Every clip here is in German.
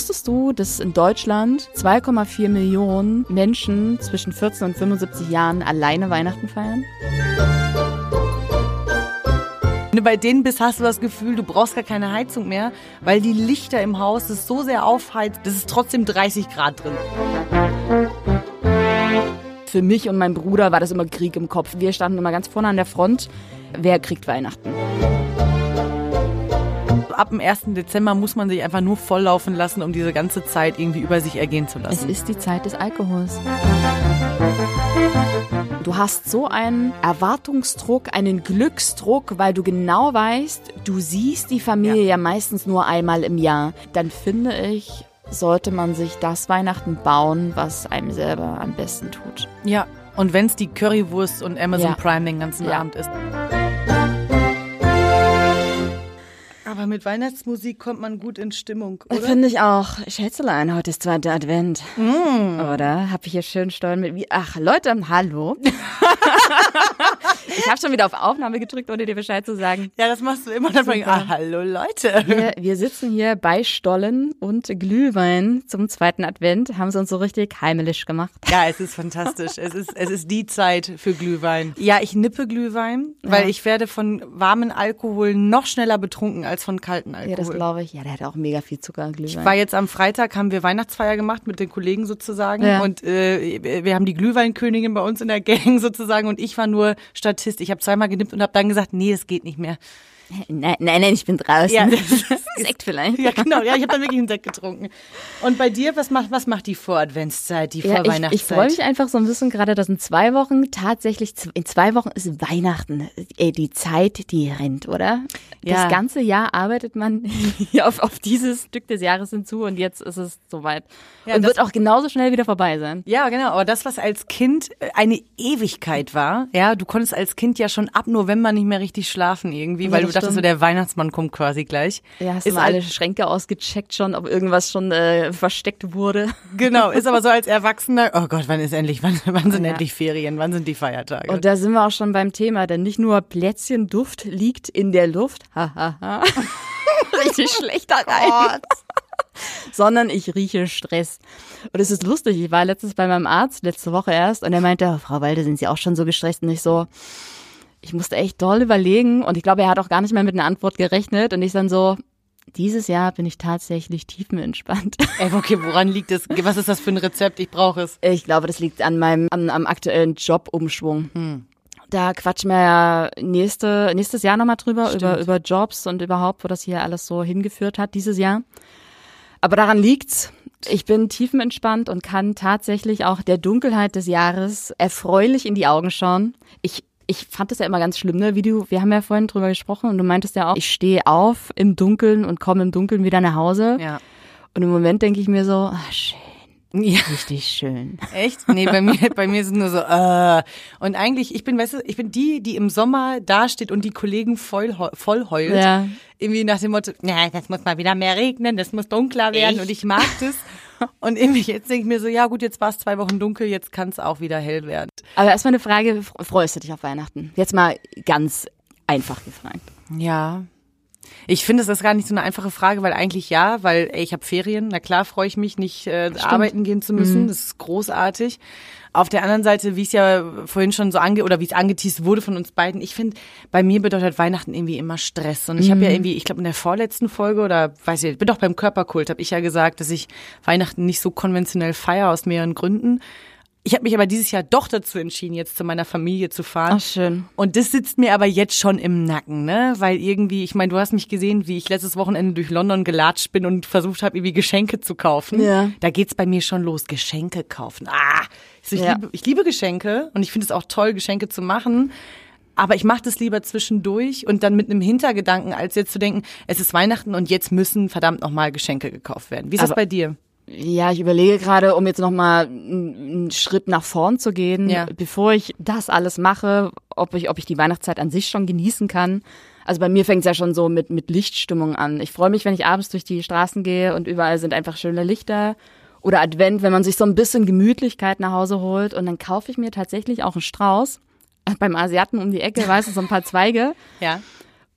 Wusstest du, dass in Deutschland 2,4 Millionen Menschen zwischen 14 und 75 Jahren alleine Weihnachten feiern? Wenn du bei denen bist, hast du das Gefühl, du brauchst gar keine Heizung mehr, weil die Lichter im Haus es so sehr aufheizt, dass es trotzdem 30 Grad drin. Für mich und meinen Bruder war das immer Krieg im Kopf. Wir standen immer ganz vorne an der Front. Wer kriegt Weihnachten? Ab dem 1. Dezember muss man sich einfach nur volllaufen lassen, um diese ganze Zeit irgendwie über sich ergehen zu Es lassen. ist die Zeit des Alkohols. Du hast so einen Erwartungsdruck, einen Glücksdruck, weil du genau weißt, du siehst die Familie ja, meistens nur einmal im Jahr. Dann finde ich, sollte man sich das Weihnachten bauen, was einem selber am besten tut. Ja. Und wenn es die Currywurst und Amazon Ja. Prime den ganzen Ja. Abend ist. Aber mit Weihnachtsmusik kommt man gut in Stimmung, oder? Finde ich auch. Schätzelein, heute ist zweiter Advent. Mm. Oder? Hab ich hier schön stollen mit. Ach, Leute, hallo. ich habe schon wieder auf Aufnahme gedrückt, ohne dir Bescheid zu sagen. Ja, das machst du immer. Dann bring, ah, hallo Leute. Wir, wir sitzen hier bei Stollen und Glühwein zum zweiten Advent, haben sie uns so richtig heimelisch gemacht. Ja, es ist fantastisch. Es ist, es ist die Zeit für Glühwein. Ja, ich nippe Glühwein, weil ich werde von warmen Alkohol noch schneller betrunken als von kalten Alkohol. Ja, das glaube ich. Ja, der hat auch mega viel Zucker, Glühwein. war jetzt am Freitag, haben wir Weihnachtsfeier gemacht mit den Kollegen sozusagen. Ja. Und äh, wir haben die Glühweinkönigin bei uns in der Gang sozusagen und ich war nur Statist. Ich habe zweimal genippt und habe dann gesagt, nee, es geht nicht mehr. Nein, nein, nein, ich bin draußen. Ja. Sekt vielleicht. Ja, genau. Ja, ich habe dann wirklich einen Sekt getrunken. Und bei dir, was macht, was macht die Voradventszeit, die Ja, ich, Vorweihnachtszeit? ich freue mich einfach so ein bisschen gerade, dass in zwei Wochen tatsächlich, in zwei Wochen ist Weihnachten. Ey, die Zeit, die rennt, oder? Ja. Das ganze Jahr arbeitet man hier auf, auf dieses Stück des Jahres hinzu und jetzt ist es soweit. Ja, und wird auch genauso schnell wieder vorbei sein. Ja, genau. Aber das, was als Kind äh, eine Ewigkeit war, ja, du konntest als Kind ja schon ab November nicht mehr richtig schlafen irgendwie, weil du das dachtest, so der Weihnachtsmann kommt quasi gleich. Ja, hast ist du mal alle al- Schränke ausgecheckt schon, ob irgendwas schon äh, versteckt wurde? Genau, ist aber so als Erwachsener, oh Gott, wann ist endlich, wann, wann sind Ja. endlich Ferien, wann sind die Feiertage? Und da sind wir auch schon beim Thema, denn nicht nur Plätzchenduft liegt in der Luft, hahaha, richtig schlechter Reim, sondern ich rieche Stress. Und es ist lustig, ich war letztens bei meinem Arzt, letzte Woche erst, und er meinte, "Oh, Frau Walde, sind Sie auch schon so gestresst? Und ich so, ich musste echt doll überlegen und ich glaube, er hat auch gar nicht mehr mit einer Antwort gerechnet und ich dann so, dieses Jahr bin ich tatsächlich tiefenentspannt. Ey, okay, woran liegt es? Was ist das für ein Rezept? Ich brauche es. Ich glaube, das liegt an meinem an, am aktuellen Jobumschwung. Da quatschen wir ja nächste, nächstes Jahr nochmal drüber, über, über Jobs und überhaupt, wo das hier alles so hingeführt hat dieses Jahr. Aber daran liegt's. Ich bin tiefenentspannt und kann tatsächlich auch der Dunkelheit des Jahres erfreulich in die Augen schauen. Ich ich fand das ja immer ganz schlimm, ne? Wie du, wir haben ja vorhin drüber gesprochen und du meintest ja auch, ich stehe auf im Dunkeln und komme im Dunkeln wieder nach Hause. Ja. Und im Moment denke ich mir so, ah, schön, Ja. richtig schön. Echt? Nee, bei mir, bei mir ist es nur so, äh. Und eigentlich, ich bin, weißt du, ich bin die, die im Sommer dasteht und die Kollegen voll, voll heult. Ja. Irgendwie nach dem Motto, ja, das muss mal wieder mehr regnen, das muss dunkler werden Echt? und ich mag das. Und irgendwie jetzt denke ich mir so, ja gut, jetzt war es zwei Wochen dunkel, jetzt kann es auch wieder hell werden. Aber erstmal eine Frage, freust du dich auf Weihnachten? Jetzt mal ganz einfach gefragt. Ja. Ich finde, es ist gar nicht so eine einfache Frage, weil eigentlich ja, weil ey, ich habe Ferien, na klar freue ich mich nicht äh, arbeiten gehen zu müssen, das ist großartig. Auf der anderen Seite, wie es ja vorhin schon so ange oder wie es angeteased wurde von uns beiden, ich finde, bei mir bedeutet Weihnachten irgendwie immer Stress. Und ich habe ja irgendwie, ich glaube in der vorletzten Folge oder weiß ich, bin doch beim Körperkult, habe ich ja gesagt, dass ich Weihnachten nicht so konventionell feiere aus mehreren Gründen. Ich habe mich aber dieses Jahr doch dazu entschieden, jetzt zu meiner Familie zu fahren. Ach, schön. Und das sitzt mir aber jetzt schon im Nacken, ne? Weil irgendwie, ich meine, du hast mich gesehen, wie ich letztes Wochenende durch London gelatscht bin und versucht habe, irgendwie Geschenke zu kaufen. Ja. Da geht's bei mir schon los. Geschenke kaufen. Ah! Ich, so, ich, Ja. liebe, ich liebe Geschenke und ich finde es auch toll, Geschenke zu machen. Aber ich mache das lieber zwischendurch und dann mit einem Hintergedanken, als jetzt zu denken, es ist Weihnachten und jetzt müssen verdammt nochmal Geschenke gekauft werden. Wie ist das Aber- bei dir? Ja, ich überlege gerade, um jetzt nochmal einen Schritt nach vorn zu gehen, Ja. bevor ich das alles mache, ob ich, ob ich die Weihnachtszeit an sich schon genießen kann. Also bei mir fängt es ja schon so mit, mit Lichtstimmung an. Ich freue mich, wenn ich abends durch die Straßen gehe und überall sind einfach schöne Lichter. Oder Advent, wenn man sich so ein bisschen Gemütlichkeit nach Hause holt. Und dann kaufe ich mir tatsächlich auch einen Strauß. Beim Asiaten um die Ecke, weißt du, so ein paar Zweige. Ja.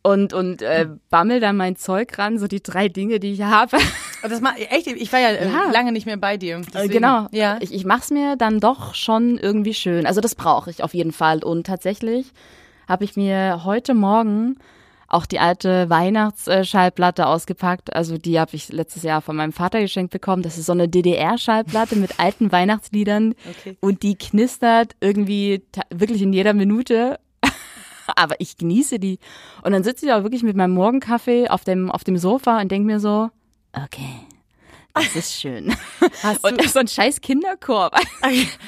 Und, und äh, bammel da mein Zeug ran, so die drei Dinge, die ich habe. Das mal, echt, ich war ja, äh, Ja. lange nicht mehr bei dir. Äh, deswegen- genau. Ja. Ich, ich mach's mir dann doch schon irgendwie schön. Also das brauche ich auf jeden Fall. Und tatsächlich habe ich mir heute Morgen auch die alte Weihnachtsschallplatte ausgepackt. Also die habe ich letztes Jahr von meinem Vater geschenkt bekommen. Das ist so eine DDR-Schallplatte mit alten Weihnachtsliedern. Okay. Und die knistert irgendwie wirklich in jeder Minute. Aber ich genieße die. Und dann sitze ich auch wirklich mit meinem Morgenkaffee auf dem, auf dem Sofa und denke mir so, okay, das ist schön. Hast Und du, so ein scheiß Kinderchor.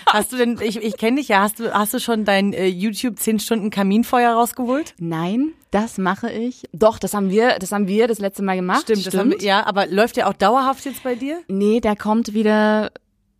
hast du denn, ich, ich kenne dich ja, hast du, hast du schon dein äh, YouTube 10 Stunden Kaminfeuer rausgeholt? Nein, das mache ich. Doch, das haben wir, das haben wir das letzte Mal gemacht. das haben wir, ja, aber läuft der auch dauerhaft jetzt bei dir? Nee, der kommt wieder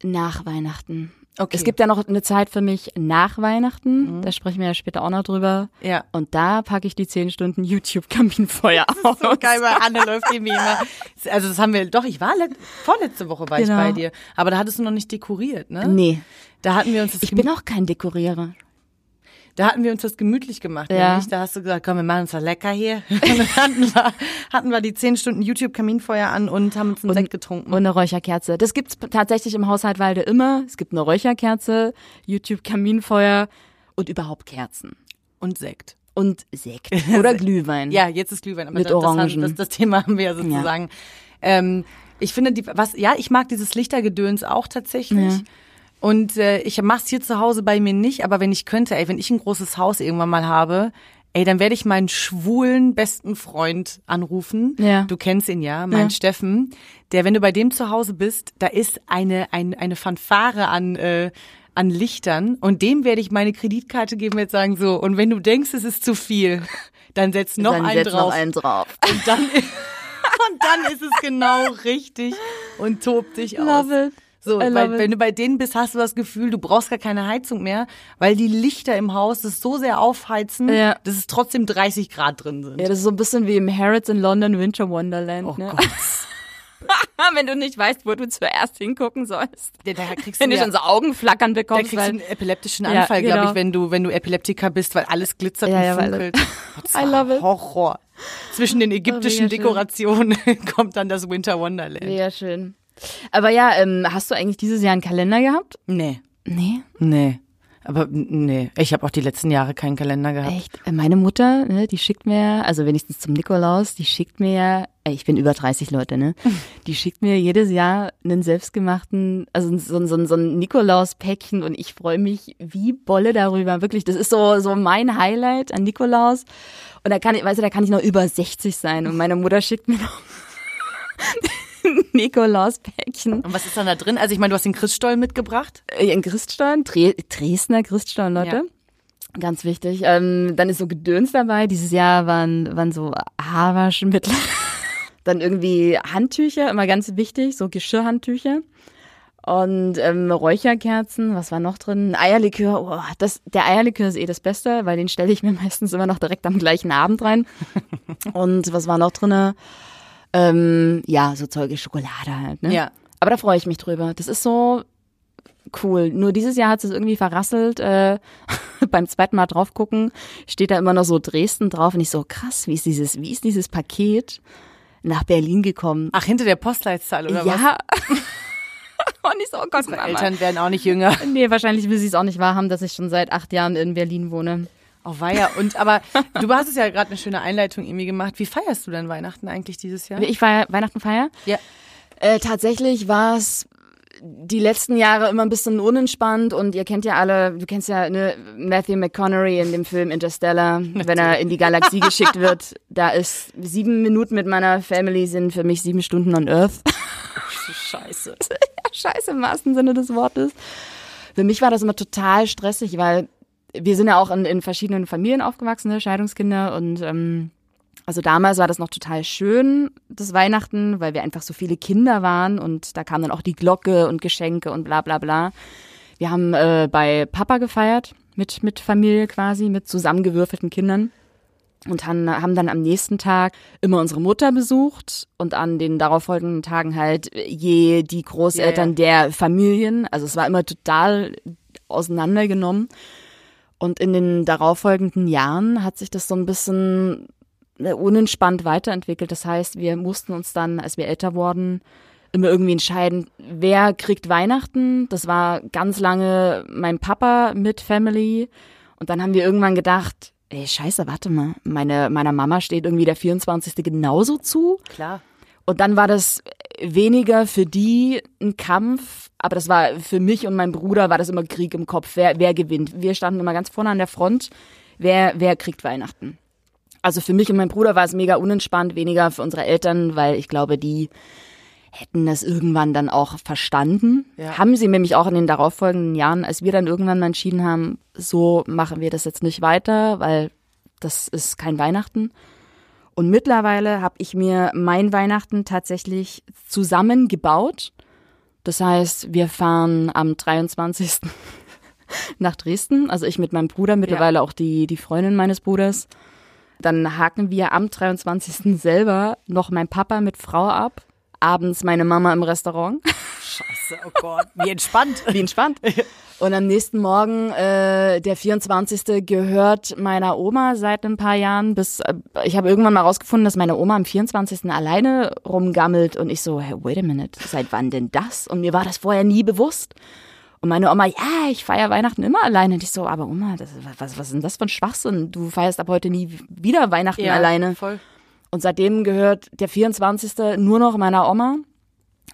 nach Weihnachten. Okay. Es gibt ja noch eine Zeit für mich nach Weihnachten. Da sprechen wir ja später auch noch drüber. Ja. Und da packe ich die 10 Stunden YouTube-Kaminfeuer aus. So geil, weil Anne läuft irgendwie immer. Also das haben wir, doch, ich war let, vorletzte Woche war Genau. ich bei dir. Aber da hattest du noch nicht dekoriert, ne? Nee, Da hatten wir uns das, ich bin auch kein Dekorierer. Da hatten wir uns das gemütlich gemacht, Ja. nämlich. Da hast du gesagt, komm, wir machen uns das lecker hier. Und dann hatten wir, hatten wir die 10 Stunden YouTube-Kaminfeuer an und haben uns einen Sekt getrunken. Und eine Räucherkerze. Das gibt's tatsächlich im Haushalt Walde immer. Es gibt eine Räucherkerze, YouTube-Kaminfeuer und überhaupt Kerzen. und Sekt. Und Sekt oder Glühwein. Ja, jetzt ist Glühwein, aber Mit das, Orangen. das, das Thema haben wir ja sozusagen. Ähm, ich finde, die, was, ja, ich mag dieses Lichtergedöns auch tatsächlich. Ja. Und äh, ich mach's hier zu Hause bei mir nicht, aber wenn ich könnte, ey, wenn ich ein großes Haus irgendwann mal habe, ey, dann werde ich meinen schwulen besten Freund anrufen. Ja. Du kennst ihn ja, mein Ja. Steffen. Der, wenn du bei dem zu Hause bist, da ist eine, ein, eine Fanfare an, äh, an Lichtern und dem werde ich meine Kreditkarte geben und sagen so, und wenn du denkst, es ist zu viel, dann setz noch Dann einen setz drauf. noch einen drauf. Und dann, und dann ist es genau richtig und tobt dich aus. Love it. So, weil wenn du bei denen bist, hast du das Gefühl, du brauchst gar keine Heizung mehr, weil die Lichter im Haus das so sehr aufheizen, Ja. dass es trotzdem 30 Grad drin sind. Ja, das ist so ein bisschen wie im Harrods in London Winter Wonderland. oh ne? Gott. Wenn du nicht weißt, wo du zuerst hingucken sollst. Ja, da kriegst du Wenn du ja, schon so Augenflackern da bekommst. kriegst du einen epileptischen Ja, Anfall, glaube genau. ich, wenn du, wenn du Epileptiker bist, weil alles glitzert Ja, und ja, funkelt. Das I love it. Horror. Zwischen den ägyptischen mega schön. Dekorationen kommt dann das Winter Wonderland. Mega schön. Aber ja, ähm, hast du eigentlich dieses Jahr einen Kalender gehabt? Nee. Nee. Nee. Aber nee, ich habe auch die letzten Jahre keinen Kalender gehabt. Echt? Äh, Meine Mutter, ne, die schickt mir, also wenigstens zum Nikolaus, die schickt mir, äh, ich bin über 30 Leute, ne? Die schickt mir jedes Jahr einen selbstgemachten, also so, so, so ein Nikolaus-Päckchen und ich freue mich wie Bolle darüber. Wirklich, das ist so, so mein Highlight an Nikolaus. Und da kann ich, weißt du, da kann ich noch über 60 sein und meine Mutter schickt mir noch Nikolaus-Päckchen. Und was ist dann da drin? Also ich meine, du hast den Christstollen mitgebracht. Äh, In Christstollen, Dre Dresdner Christstollen, Leute. Ja. Ganz wichtig. Ähm, dann ist so Gedöns dabei. Dieses Jahr waren, waren so Haarwaschmittel. dann irgendwie Handtücher, immer ganz wichtig, so Geschirrhandtücher. Und ähm, Räucherkerzen, was war noch drin? Eierlikör, oh, das, der Eierlikör ist eh das Beste, weil den stelle ich mir meistens immer noch direkt am gleichen Abend rein. Und was war noch drinne? Ähm, ja, so Zeuge Schokolade halt, ne? Ja. Aber da freue ich mich drüber. Das ist so cool. Nur dieses Jahr hat es irgendwie verrasselt. Äh, beim zweiten Mal drauf gucken, steht da immer noch so Dresden drauf und ich so, krass, wie ist dieses, wie ist dieses Paket nach Berlin gekommen? Ach, hinter der Postleitzahl oder was? ja. und ich so, oh Gott, Mama. Eltern werden auch nicht jünger. Nee, wahrscheinlich will sie es auch nicht wahrhaben, dass ich schon seit acht Jahren in Berlin wohne. Oh weia. Und aber du hast es ja gerade eine schöne Einleitung irgendwie gemacht. Wie feierst du denn Weihnachten eigentlich dieses Jahr? Ich feier Weihnachten feier. Ja. Äh, tatsächlich war es die letzten Jahre immer ein bisschen unentspannt und ihr kennt ja alle, du kennst ja ne, Matthew McConaughey in dem Film Interstellar, wenn er in die Galaxie geschickt wird. Da ist sieben Minuten mit meiner Family sind für mich sieben Stunden on Earth. Scheiße. ja, scheiße im wahrsten Sinne des Wortes. Für mich war das immer total stressig, weil wir sind ja auch in, in verschiedenen Familien aufgewachsen, ne, Scheidungskinder und ähm, also damals war das noch total schön, das Weihnachten, weil wir einfach so viele Kinder waren und da kam dann auch die Glocke und Geschenke und bla bla bla. Wir haben äh, bei Papa gefeiert, mit, mit Familie quasi, mit zusammengewürfelten Kindern und han- haben dann am nächsten Tag immer unsere Mutter besucht und an den darauffolgenden Tagen halt je die Großeltern der Familien. Also es war immer total auseinandergenommen. Und in den darauffolgenden Jahren hat sich das so ein bisschen unentspannt weiterentwickelt. Das heißt, wir mussten uns dann, als wir älter wurden, immer irgendwie entscheiden, wer kriegt Weihnachten. Das war ganz lange mein Papa mit Family. Und dann haben wir irgendwann gedacht, ey, scheiße, warte mal, meine, meiner Mama steht irgendwie der 24. genauso zu. Klar. Und dann war das weniger für die ein Kampf, aber das war für mich und mein Bruder war das immer Krieg im Kopf, wer, wer gewinnt. Wir standen immer ganz vorne an der Front, wer, wer kriegt Weihnachten. Also für mich und mein Bruder war es mega unentspannt, weniger für unsere Eltern, weil ich glaube, die hätten das irgendwann dann auch verstanden. Ja. Haben sie nämlich auch in den darauffolgenden Jahren, als wir dann irgendwann mal entschieden haben, so machen wir das jetzt nicht weiter, weil das ist kein Weihnachten. Und mittlerweile habe ich mir mein Weihnachten tatsächlich zusammengebaut. Das heißt, wir fahren am 23. nach Dresden, also ich mit meinem Bruder, mittlerweile ja. auch die, die Freundin meines Bruders. Dann haken wir am 23. selber noch mein Papa mit Frau ab abends meine Mama im Restaurant. Scheiße, oh Gott, wie entspannt. Wie entspannt. Und am nächsten Morgen, äh, der 24. gehört meiner Oma seit ein paar Jahren bis, äh, ich habe irgendwann mal rausgefunden, dass meine Oma am 24. alleine rumgammelt und ich so, hey, wait a minute, seit wann denn das? Und mir war das vorher nie bewusst. Und meine Oma, ja, ich feiere Weihnachten immer alleine. Und ich so, aber Oma, das, was, was ist denn das für ein Schwachsinn? Du feierst ab heute nie wieder Weihnachten ja, alleine. Voll. Und seitdem gehört der 24. nur noch meiner Oma.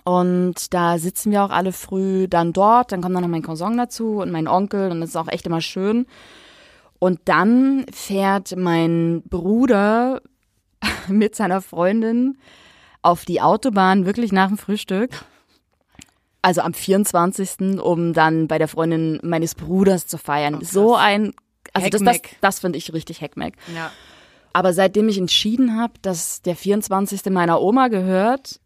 Und da sitzen wir auch alle früh dann dort. Dann kommt dann noch mein Cousin dazu und mein Onkel. Und das ist auch echt immer schön. Und dann fährt mein Bruder mit seiner Freundin auf die Autobahn wirklich nach dem Frühstück. Also am 24. um dann bei der Freundin meines Bruders zu feiern. Oh, so ein, also das, das, das finde ich richtig Heckmeck. Ja. Aber seitdem ich entschieden habe, dass der 24. meiner Oma gehört,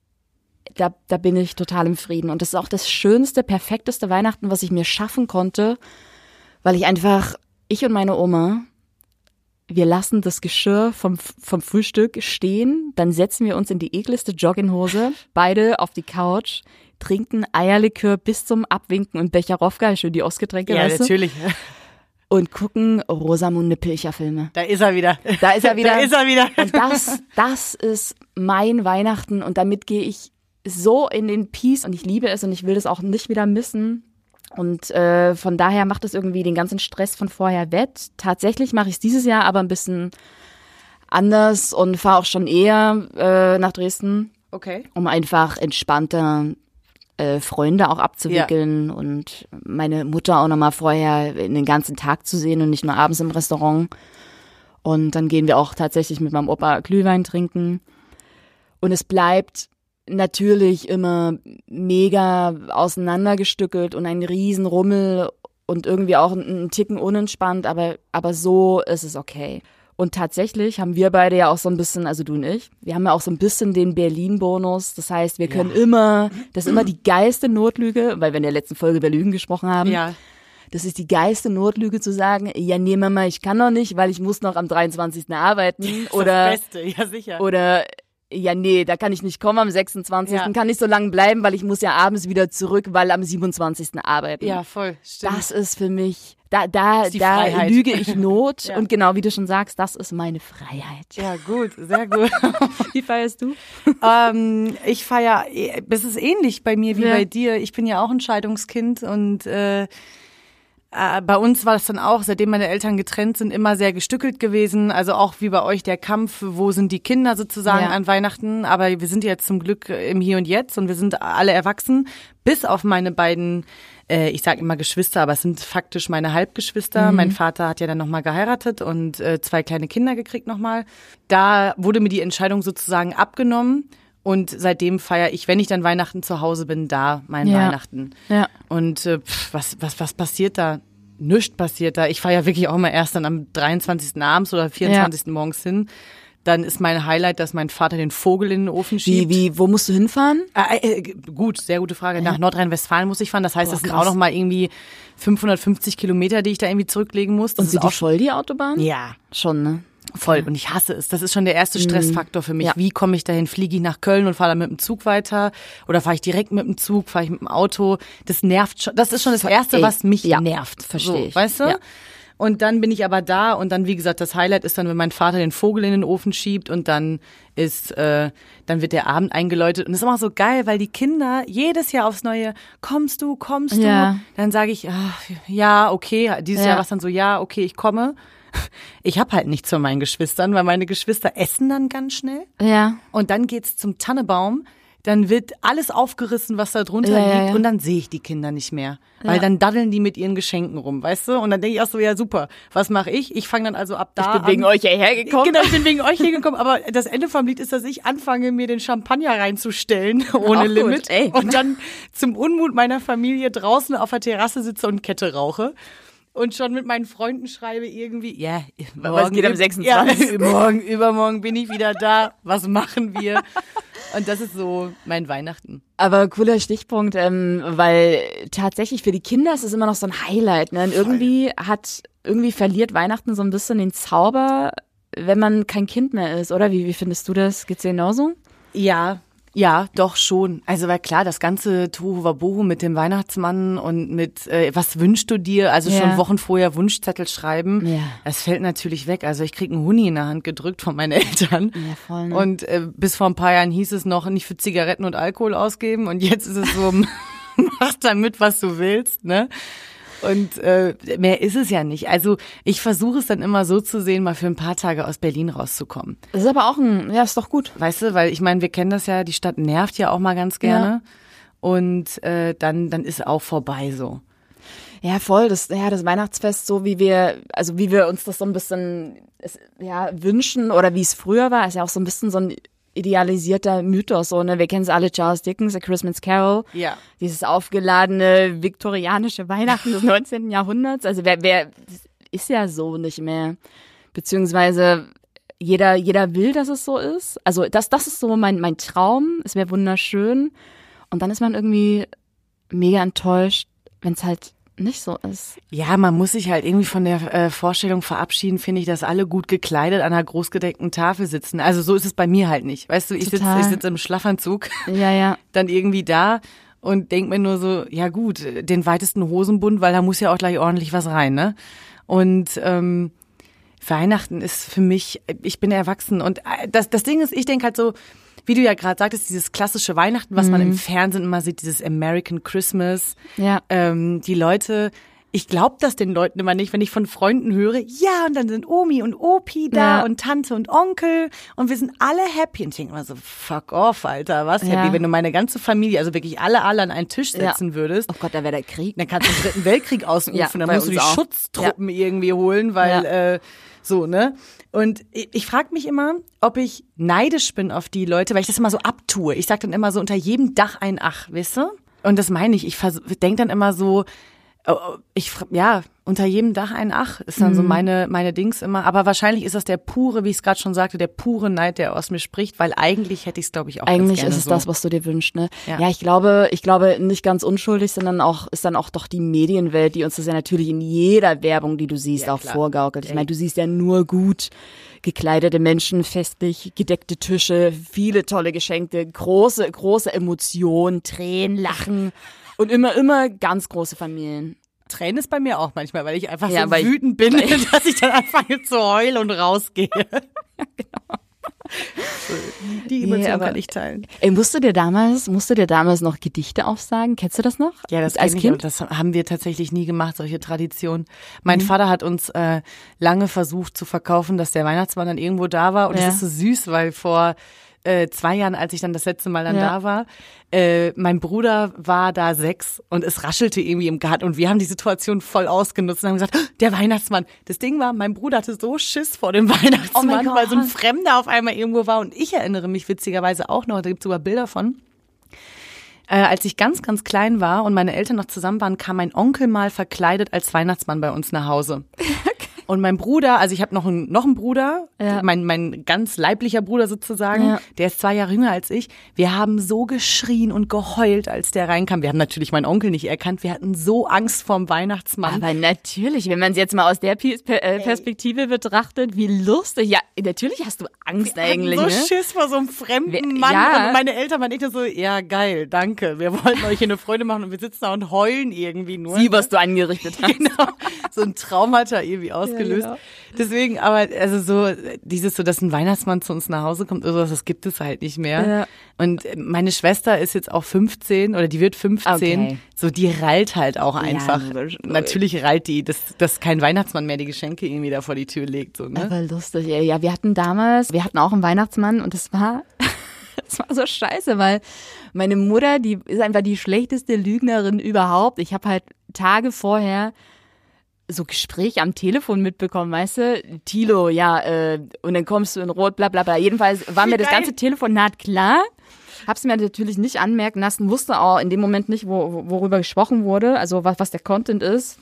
da, da bin ich total im Frieden. Und das ist auch das schönste, perfekteste Weihnachten, was ich mir schaffen konnte, weil ich einfach, ich und meine Oma, wir lassen das Geschirr vom, vom Frühstück stehen, dann setzen wir uns in die ekligste Jogginghose, beide auf die Couch, trinken Eierlikör bis zum Abwinken und Becherowka, schön die Ostgetränke. Ja, natürlich. Du? Und gucken Rosamunde Pilcher Filme. Da ist er wieder. Da ist er wieder. Da ist er wieder. Und das, das ist mein Weihnachten und damit gehe ich so in den Peace und ich liebe es und ich will das auch nicht wieder missen. Und äh, von daher macht es irgendwie den ganzen Stress von vorher wett. Tatsächlich mache ich es dieses Jahr aber ein bisschen anders und fahre auch schon eher äh, nach Dresden. Okay. Um einfach entspannter äh, Freunde auch abzuwickeln ja. und meine Mutter auch nochmal vorher den ganzen Tag zu sehen und nicht nur abends im Restaurant. Und dann gehen wir auch tatsächlich mit meinem Opa Glühwein trinken. Und es bleibt natürlich immer mega auseinandergestückelt und ein Riesenrummel und irgendwie auch ein, Ticken unentspannt, aber, aber so ist es okay. Und tatsächlich haben wir beide ja auch so ein bisschen, also du und ich, wir haben ja auch so ein bisschen den Berlin-Bonus. Das heißt, wir können ja. immer, das ist immer die geilste Notlüge, weil wir in der letzten Folge über Lügen gesprochen haben. Ja. Das ist die geilste Notlüge zu sagen, ja, nee, Mama, ich kann noch nicht, weil ich muss noch am 23. arbeiten. Das oder, das Beste, ja sicher. Oder ja, nee, da kann ich nicht kommen am 26. Ja. Kann nicht so lange bleiben, weil ich muss ja abends wieder zurück, weil am 27. arbeiten. Ja, voll, stimmt. Das ist für mich, da, da, da Freiheit. lüge ich Not. ja. Und genau wie du schon sagst, das ist meine Freiheit. Ja, gut, sehr gut. wie feierst du? ähm, ich feiere, das ist ähnlich bei mir wie ja. bei dir. Ich bin ja auch ein Scheidungskind und äh, äh, bei uns war das dann auch, seitdem meine Eltern getrennt sind, immer sehr gestückelt gewesen. Also auch wie bei euch der Kampf, wo sind die Kinder sozusagen ja. an Weihnachten. Aber wir sind jetzt zum Glück im Hier und Jetzt und wir sind alle erwachsen, bis auf meine beiden äh, ich sage immer Geschwister, aber es sind faktisch meine Halbgeschwister. Mhm. Mein Vater hat ja dann nochmal geheiratet und äh, zwei kleine Kinder gekriegt nochmal. Da wurde mir die Entscheidung sozusagen abgenommen. Und seitdem feiere ich, wenn ich dann Weihnachten zu Hause bin, da mein ja. Weihnachten. Ja. Und äh, pff, was, was, was passiert da? Nichts passiert da. Ich feiere wirklich auch mal erst dann am 23. abends oder 24. Ja. morgens hin. Dann ist mein Highlight, dass mein Vater den Vogel in den Ofen schiebt. Wie, wie, wo musst du hinfahren? Äh, äh, gut, sehr gute Frage. Nach Nordrhein-Westfalen muss ich fahren. Das heißt, Boah, das sind auch noch mal irgendwie 550 Kilometer, die ich da irgendwie zurücklegen muss. Das Und sind die voll, die Autobahn? Ja. Schon, ne? Voll. Und ich hasse es. Das ist schon der erste mhm. Stressfaktor für mich. Ja. Wie komme ich dahin? Fliege ich nach Köln und fahre dann mit dem Zug weiter? Oder fahre ich direkt mit dem Zug? Fahre ich mit dem Auto? Das nervt schon. Das ist schon das Erste, was mich ja. nervt. Verstehe so, Weißt du? Ja. Und dann bin ich aber da und dann, wie gesagt, das Highlight ist dann, wenn mein Vater den Vogel in den Ofen schiebt und dann ist, äh, dann wird der Abend eingeläutet. Und das ist immer so geil, weil die Kinder jedes Jahr aufs Neue, kommst du, kommst Ja. du? Dann sage ich, ach, ja, okay. Dieses Ja. Jahr war es dann so, ja, okay, ich komme. Ich habe halt nichts von meinen Geschwistern, weil meine Geschwister essen dann ganz schnell. Ja. Und dann geht's zum Tannebaum. Dann wird alles aufgerissen, was da drunter Ja, ja, liegt. ja. Und dann sehe ich die Kinder nicht mehr. Weil Ja. dann daddeln die mit ihren Geschenken rum, weißt du? Und dann denke ich auch so, ja super, was mache ich? Ich fange dann also ab da Ich bin wegen an. euch hierher gekommen. Genau, ich bin wegen euch hier gekommen. Aber das Ende vom Lied ist, dass ich anfange, mir den Champagner reinzustellen, ohne Auch gut, Limit. ey. Und dann zum Unmut meiner Familie draußen auf der Terrasse sitze und Kette rauche. Und schon mit meinen Freunden schreibe irgendwie, ja, Was geht am üb- 26.? Ja, morgen, übermorgen bin ich wieder da. Was machen wir? Und das ist so mein Weihnachten. Aber cooler Stichpunkt, ähm, weil tatsächlich für die Kinder ist es immer noch so ein Highlight. Ne? Und irgendwie hat, irgendwie verliert Weihnachten so ein bisschen den Zauber, wenn man kein Kind mehr ist, oder? Wie, wie findest du das? Geht's dir genauso? Ja, ja, doch schon. Also weil klar, das ganze Tohu Wabohu mit dem Weihnachtsmann und mit äh, was wünschst du dir? Also Ja. schon Wochen vorher Wunschzettel schreiben. Ja. Das fällt natürlich weg. Also ich krieg einen Huni in der Hand gedrückt von meinen Eltern. Ja, voll, ne? Und äh, bis vor ein paar Jahren hieß es noch nicht für Zigaretten und Alkohol ausgeben und jetzt ist es so mach damit was du willst, ne? Und äh, mehr ist es ja nicht. Also ich versuche es dann immer so zu sehen, mal für ein paar Tage aus Berlin rauszukommen. Das ist aber auch ein, ja, ist doch gut. Weißt du, weil ich meine, wir kennen das ja, die Stadt nervt ja auch mal ganz gerne. Und äh, dann, dann ist auch vorbei so. Ja, voll. Das, ja, das Weihnachtsfest, so wie wir, also wie wir uns das so ein bisschen es, ja, wünschen oder wie es früher war, ist ja auch so ein bisschen so ein idealisierter Mythos. So, ne? Wir kennen es alle, Charles Dickens, A Christmas Carol. Ja. Dieses aufgeladene viktorianische Weihnachten des 19. Jahrhunderts. Also wer, wer, ist ja so nicht mehr. Beziehungsweise jeder, jeder will, dass es so ist. Also das, das ist so mein, mein Traum. Es wäre wunderschön. Und dann ist man irgendwie mega enttäuscht, wenn es halt nicht so ist. Ja, man muss sich halt irgendwie von der äh, Vorstellung verabschieden, finde ich, dass alle gut gekleidet an einer großgedeckten Tafel sitzen. Also so ist es bei mir halt nicht. Weißt du, ich sitze ich sitz im Schlafanzug, Ja, ja. dann irgendwie da und denk mir nur so, ja gut, den weitesten Hosenbund, weil da muss ja auch gleich ordentlich was rein, ne? Und ähm, Weihnachten ist für mich, ich bin erwachsen und äh, das, das Ding ist, ich denke halt so, wie du ja gerade sagtest, dieses klassische Weihnachten, was man im Fernsehen immer sieht, dieses American Christmas, Ja. ähm, die Leute, ich glaube das den Leuten immer nicht, wenn ich von Freunden höre, ja, und dann sind Omi und Opi da Ja. und Tante und Onkel und wir sind alle happy. Und ich denke immer so, fuck off, Alter, was Ja. happy? Wenn du meine ganze Familie, also wirklich alle, alle an einen Tisch Ja. setzen würdest, Oh Gott, da wäre der Krieg. dann kannst du den dritten Weltkrieg ausrufen, Ja, dann musst du die auch. Schutztruppen irgendwie holen, weil Ja. äh, so, ne? Und ich, ich frage mich immer, ob ich neidisch bin auf die Leute, weil ich das immer so abtue. Ich sag dann immer so unter jedem Dach ein Ach, du? Und das meine ich. Ich denke dann immer so, ich fra- ja, unter jedem Dach ein Ach ist dann so Mhm. meine meine Dings immer. Aber wahrscheinlich ist das der pure, wie ich es gerade schon sagte, der pure Neid, der aus mir spricht, weil eigentlich hätte ich es glaube ich auch Eigentlich ist es so. das, was du dir wünschst, ne? Ja. Ja. ich glaube, ich glaube nicht ganz unschuldig, sondern auch ist dann auch doch die Medienwelt, die uns das ja natürlich in jeder Werbung, die du siehst, Ja, auch klar. vorgaukelt. Ich meine, du siehst ja nur gut gekleidete Menschen, festlich gedeckte Tische, viele tolle Geschenke, große, große Emotionen, Tränen, Lachen und immer, immer ganz große Familien. Tränen ist bei mir auch manchmal, weil ich einfach Ja, so weil ich- wütend bin, dass ich dann anfange zu heulen und rausgehe. So, Die Emotion Nee, aber- kann ich teilen. Ey, musst du dir damals, musst du dir damals noch Gedichte aufsagen? Kennst du das noch? Ja, das als ich, Kind? aber Das haben wir tatsächlich nie gemacht, solche Traditionen. Mein Vater hat uns äh, lange versucht zu verkaufen, dass der Weihnachtsmann dann irgendwo da war. Und Ja. das ist so süß, weil vor äh, zwei Jahren, als ich dann das letzte Mal dann Ja. da war, äh, mein Bruder war da sechs und es raschelte irgendwie im Garten und wir haben die Situation voll ausgenutzt und haben gesagt, "Oh, der Weihnachtsmann. Das Ding war, mein Bruder hatte so Schiss vor dem Weihnachtsmann, weil so ein. Fremder auf einmal irgendwo war und ich erinnere mich witzigerweise auch noch, da gibt's sogar Bilder von. Äh, als ich ganz, ganz klein war und meine Eltern noch zusammen waren, kam mein Onkel mal verkleidet als Weihnachtsmann bei uns nach Hause. Und mein Bruder, also ich habe noch einen, noch einen Bruder, Ja. mein, mein ganz leiblicher Bruder sozusagen, Ja. der ist zwei Jahre jünger als ich. Wir haben so geschrien und geheult, als der reinkam. Wir haben natürlich meinen Onkel nicht erkannt. Wir hatten so Angst vorm Weihnachtsmann. Aber natürlich, wenn man es jetzt mal aus der äh, Perspektive betrachtet, wie lustig. Ja, natürlich hast du Angst eigentlich, so ne? Schiss vor so einem fremden Wir- Mann. ja. Und meine Eltern waren echt so, ja geil, danke. Wir wollten euch hier eine Freude machen und wir sitzen da und heulen irgendwie nur. Sieh, was du angerichtet hast. genau. So ein Traum hat er irgendwie ausgelöst. genau. Deswegen, aber also so dieses so, dass ein Weihnachtsmann zu uns nach Hause kommt oder sowas, das gibt es halt nicht mehr. Ja. Und äh, meine Schwester ist jetzt auch 15 oder die wird 15. Okay. So die rallt halt auch einfach. logisch. Natürlich rallt die, dass, dass kein Weihnachtsmann mehr die Geschenke irgendwie da vor die Tür legt. So, ne? Aber lustig, ey. ja, wir hatten damals, wir hatten auch einen Weihnachtsmann und es war, es war so scheiße, weil meine Mutter, die ist einfach die schlechteste Lügnerin überhaupt. Ich habe halt Tage vorher so Gespräch am Telefon mitbekommen, weißt du? Tilo, ja, äh, und dann kommst du in Rot, bla bla bla. Jedenfalls war mir das ganze Telefonat klar. Hab's mir natürlich nicht anmerken lassen, wusste auch in dem Moment nicht, wo, wo- worüber gesprochen wurde, also was, was der Content ist.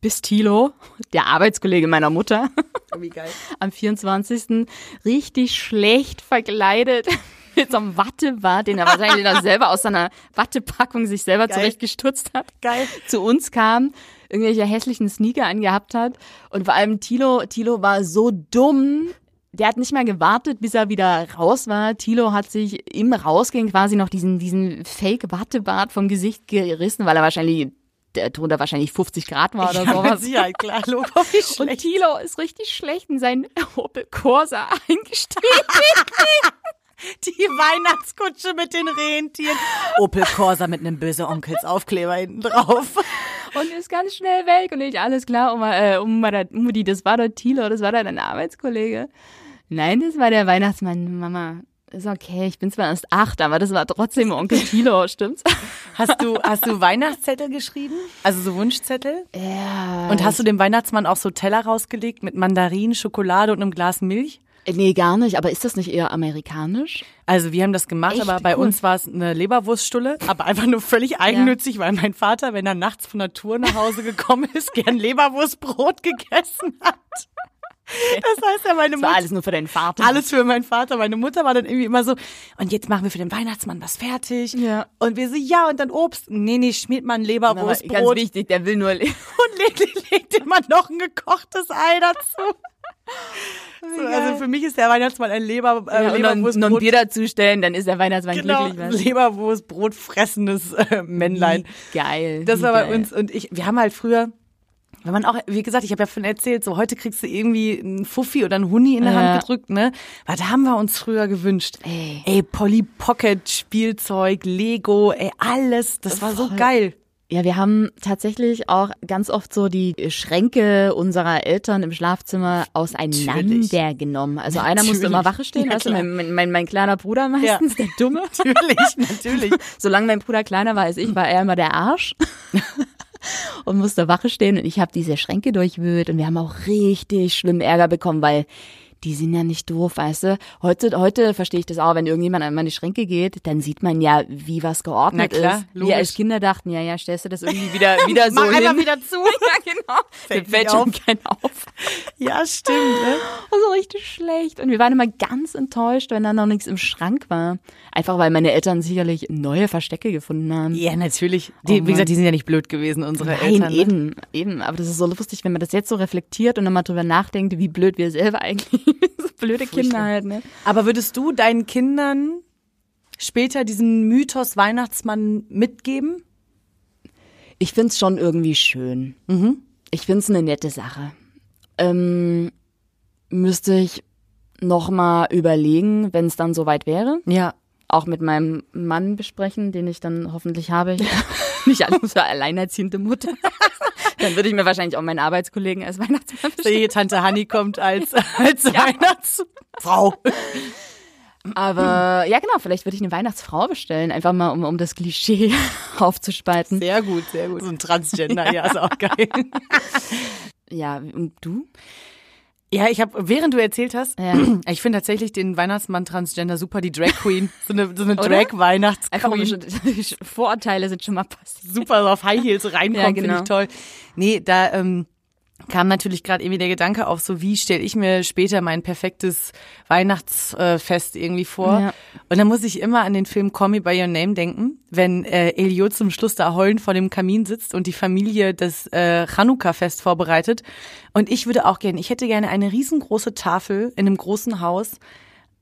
Bis Tilo, der Arbeitskollege meiner Mutter, Wie geil. am 24. richtig schlecht verkleidet mit so einem Wattebart, den er wahrscheinlich dann selber aus seiner Wattepackung sich selber Geil. zurechtgestutzt hat Geil. zu uns kam, irgendwelche hässlichen Sneaker angehabt hat. Und vor allem Tilo, Tilo war so dumm. Der hat nicht mal gewartet, bis er wieder raus war. Tilo hat sich im Rausgehen quasi noch diesen, diesen Fake-Wattebart vom Gesicht gerissen, weil er wahrscheinlich, der drunter wahrscheinlich 50 Grad war oder Ja, sowas. Sicherheit, klar, Logo, wie Und schlecht. Tilo ist richtig schlecht in seinen Opel Corsa eingestiegen. Die Weihnachtskutsche mit den Rentieren. Opel Corsa mit einem böse Onkels Aufkleber hinten drauf. und ist ganz schnell weg. Und ich, alles klar, Oma, äh, Oma, Mutti, das war doch Thilo, das war doch dein Arbeitskollege. Nein, das war der Weihnachtsmann, Mama. Ist okay, ich bin zwar erst acht, aber das war trotzdem Onkel Thilo, stimmt's? Hast du, hast du Weihnachtszettel geschrieben? Also so Wunschzettel? Ja. Und hast du dem Weihnachtsmann auch so Teller rausgelegt mit Mandarinen, Schokolade und einem Glas Milch? Nee, gar nicht, aber ist das nicht eher amerikanisch? Also wir haben das gemacht, Echt? aber bei Cool. uns war es eine Leberwurststulle, aber einfach nur völlig eigennützig, weil mein Vater, wenn er nachts von der Tour nach Hause gekommen ist, gern Leberwurstbrot gegessen hat. Das heißt ja, meine Das war Mutter alles nur für deinen Vater. alles für meinen Vater. Meine Mutter war dann irgendwie immer so, und jetzt machen wir für den Weihnachtsmann was fertig. Ja. Und wir so, ja, und dann Obst. Nee, nee, schmiert ein Aber ganz Leberwurstbrot wichtig, der will nur. und legt, legt immer noch ein gekochtes Ei dazu. So, also für mich ist der Weihnachtsmann ein Leber, äh, Ja, und noch, ein. Bier dazustellen, dann ist der Weihnachtsmann Genau, glücklich. weißt du? Leberwurstbrot fressendes äh, Männlein. Wie Geil. Das war bei geil. uns und ich, wir haben halt früher, wenn man auch, wie gesagt, ich habe ja von erzählt, so heute kriegst du irgendwie einen Fuffi oder einen Huni in der Ja. Hand gedrückt, ne? Was haben wir uns früher gewünscht? Ey. ey Polly Pocket Spielzeug, Lego, ey alles, das war so geil. Ja, wir haben tatsächlich auch ganz oft so die Schränke unserer Eltern im Schlafzimmer auseinander genommen. Also einer musste immer. Wache stehen, Ja, also mein, mein, mein, mein kleiner Bruder meistens, der Dumme. Natürlich, natürlich. Solange mein Bruder kleiner war als ich, war er immer der Arsch. und musste Wache stehen und ich habe diese Schränke durchwühlt und wir haben auch richtig schlimm Ärger bekommen, weil die sind ja nicht doof, weißt du. Heute, heute verstehe ich das auch, wenn irgendjemand an meine Schränke geht, dann sieht man ja, wie was geordnet Na klar, ist. logisch. Wir als Kinder dachten, ja, ja, stellst du das irgendwie wieder, wieder so Mach hin. einfach wieder zu. ja, genau. Fällt fällt schon kein auf. Ja, stimmt, ne? Also richtig schlecht. Und wir waren immer ganz enttäuscht, wenn da noch nichts im Schrank war. Einfach weil meine Eltern sicherlich neue Verstecke gefunden haben. Ja, natürlich. Oh Die, wie Mann. gesagt, die sind ja nicht blöd gewesen, unsere Nein, Eltern. Ne? eben, eben. Aber das ist so lustig, wenn man das jetzt so reflektiert und nochmal drüber nachdenkt, wie blöd wir selber eigentlich, so blöde Kinder halt, ne? Aber würdest du deinen Kindern später diesen Mythos Weihnachtsmann mitgeben? Ich find's schon irgendwie schön. Mhm. Ich find's eine nette Sache. Ähm, müsste ich nochmal überlegen, wenn es dann soweit wäre. Ja. Auch mit meinem Mann besprechen, den ich dann hoffentlich habe. Nicht alle so alleinerziehende Mutter. dann würde ich mir wahrscheinlich auch meinen Arbeitskollegen als Weihnachtsmann bestellen. Die Tante Hanni kommt als, als Weihnachtsfrau. Aber ja, genau, vielleicht würde ich eine Weihnachtsfrau bestellen, einfach mal, um, um das Klischee aufzuspalten. Sehr gut, sehr gut. So ein Transgender, ja, ist auch geil. Ja, und du? Ja, ich habe, während du erzählt hast, Ja. ich finde tatsächlich den Weihnachtsmann Transgender super, die Drag Queen. So eine, so eine Oder? Drag-Weihnachtsqueen. Einfach um Vorurteile sind schon mal passiert. super so auf High Heels reinkommt, Ja, genau. finde ich toll. Nee, da ähm, kam natürlich gerade irgendwie der Gedanke auf, so wie stelle ich mir später mein perfektes Weihnachtsfest irgendwie vor. Ja. Und dann muss ich immer an den Film Call Me By Your Name denken, wenn äh, Elio zum Schluss da heulend vor dem Kamin sitzt und die Familie das äh, Chanukka-Fest vorbereitet. Und ich würde auch gerne, ich hätte gerne eine riesengroße Tafel in einem großen Haus,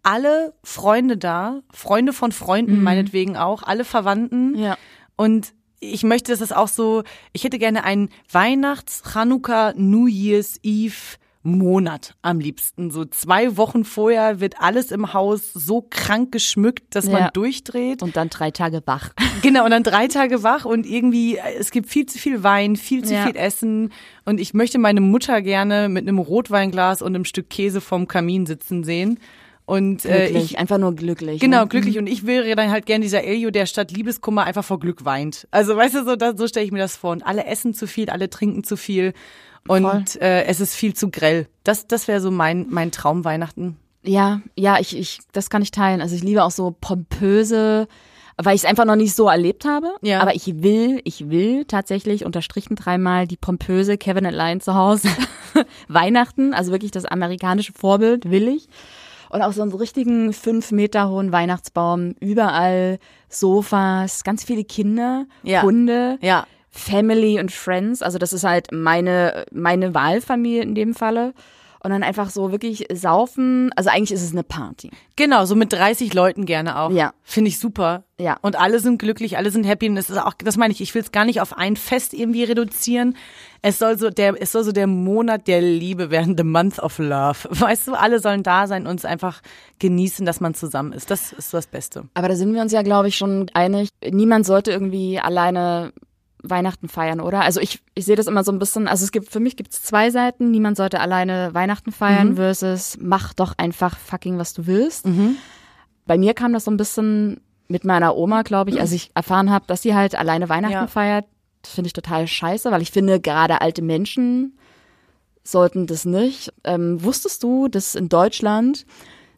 alle Freunde da, Freunde von Freunden mhm. meinetwegen auch, alle Verwandten. Ja. Und ich möchte, dass es auch so, ich hätte gerne einen Weihnachts-, Chanukka, New Year's Eve Monat am liebsten. So zwei Wochen vorher wird alles im Haus so krank geschmückt, dass man durchdreht. Und dann drei Tage wach. Genau, und dann drei Tage wach und irgendwie, es gibt viel zu viel Wein, viel zu ja. viel Essen. Und ich möchte meine Mutter gerne mit einem Rotweinglas und einem Stück Käse vorm Kamin sitzen sehen. Und äh, ich einfach nur glücklich. Genau, ne? glücklich. Mhm. Und ich wäre dann halt gern dieser Elio, der statt Liebeskummer einfach vor Glück weint. Also weißt du, so, da, so stelle ich mir das vor. Und alle essen zu viel, alle trinken zu viel. Und äh, es ist viel zu grell. Das, das wäre so mein, mein Traum Weihnachten. Ja, ja, ich, ich, das kann ich teilen. Also ich liebe auch so pompöse, weil ich es einfach noch nicht so erlebt habe. Ja. Aber ich will, ich will tatsächlich unterstrichen dreimal die pompöse Kevin Allein zu Hause Weihnachten. Also wirklich das amerikanische Vorbild will ich. Und auch so einen richtigen fünf Meter hohen Weihnachtsbaum, überall Sofas, ganz viele Kinder, ja. Hunde. Ja. Family und Friends, also das ist halt meine, meine Wahlfamilie in dem Falle und dann einfach so wirklich saufen. Also eigentlich ist es eine Party. Genau, so mit 30 Leuten gerne auch. Ja. Finde ich super. Ja. Und alle sind glücklich, alle sind happy und es ist auch, das meine ich, ich will es gar nicht auf ein Fest irgendwie reduzieren. Es soll so der, es soll so der Monat der Liebe werden, the month of love. Weißt du, alle sollen da sein und es einfach genießen, dass man zusammen ist. Das ist das Beste. Aber da sind wir uns ja, glaube ich, schon einig. Niemand sollte irgendwie alleine Weihnachten feiern, oder? Also ich, ich sehe das immer so ein bisschen, also es gibt, für mich gibt es zwei Seiten, niemand sollte alleine Weihnachten feiern mhm. versus mach doch einfach fucking, was du willst. Mhm. Bei mir kam das so ein bisschen mit meiner Oma, glaube ich, als ich erfahren habe, dass sie halt alleine Weihnachten ja. feiert. Das finde ich total scheiße, weil ich finde, gerade alte Menschen sollten das nicht. Ähm, wusstest du, dass in Deutschland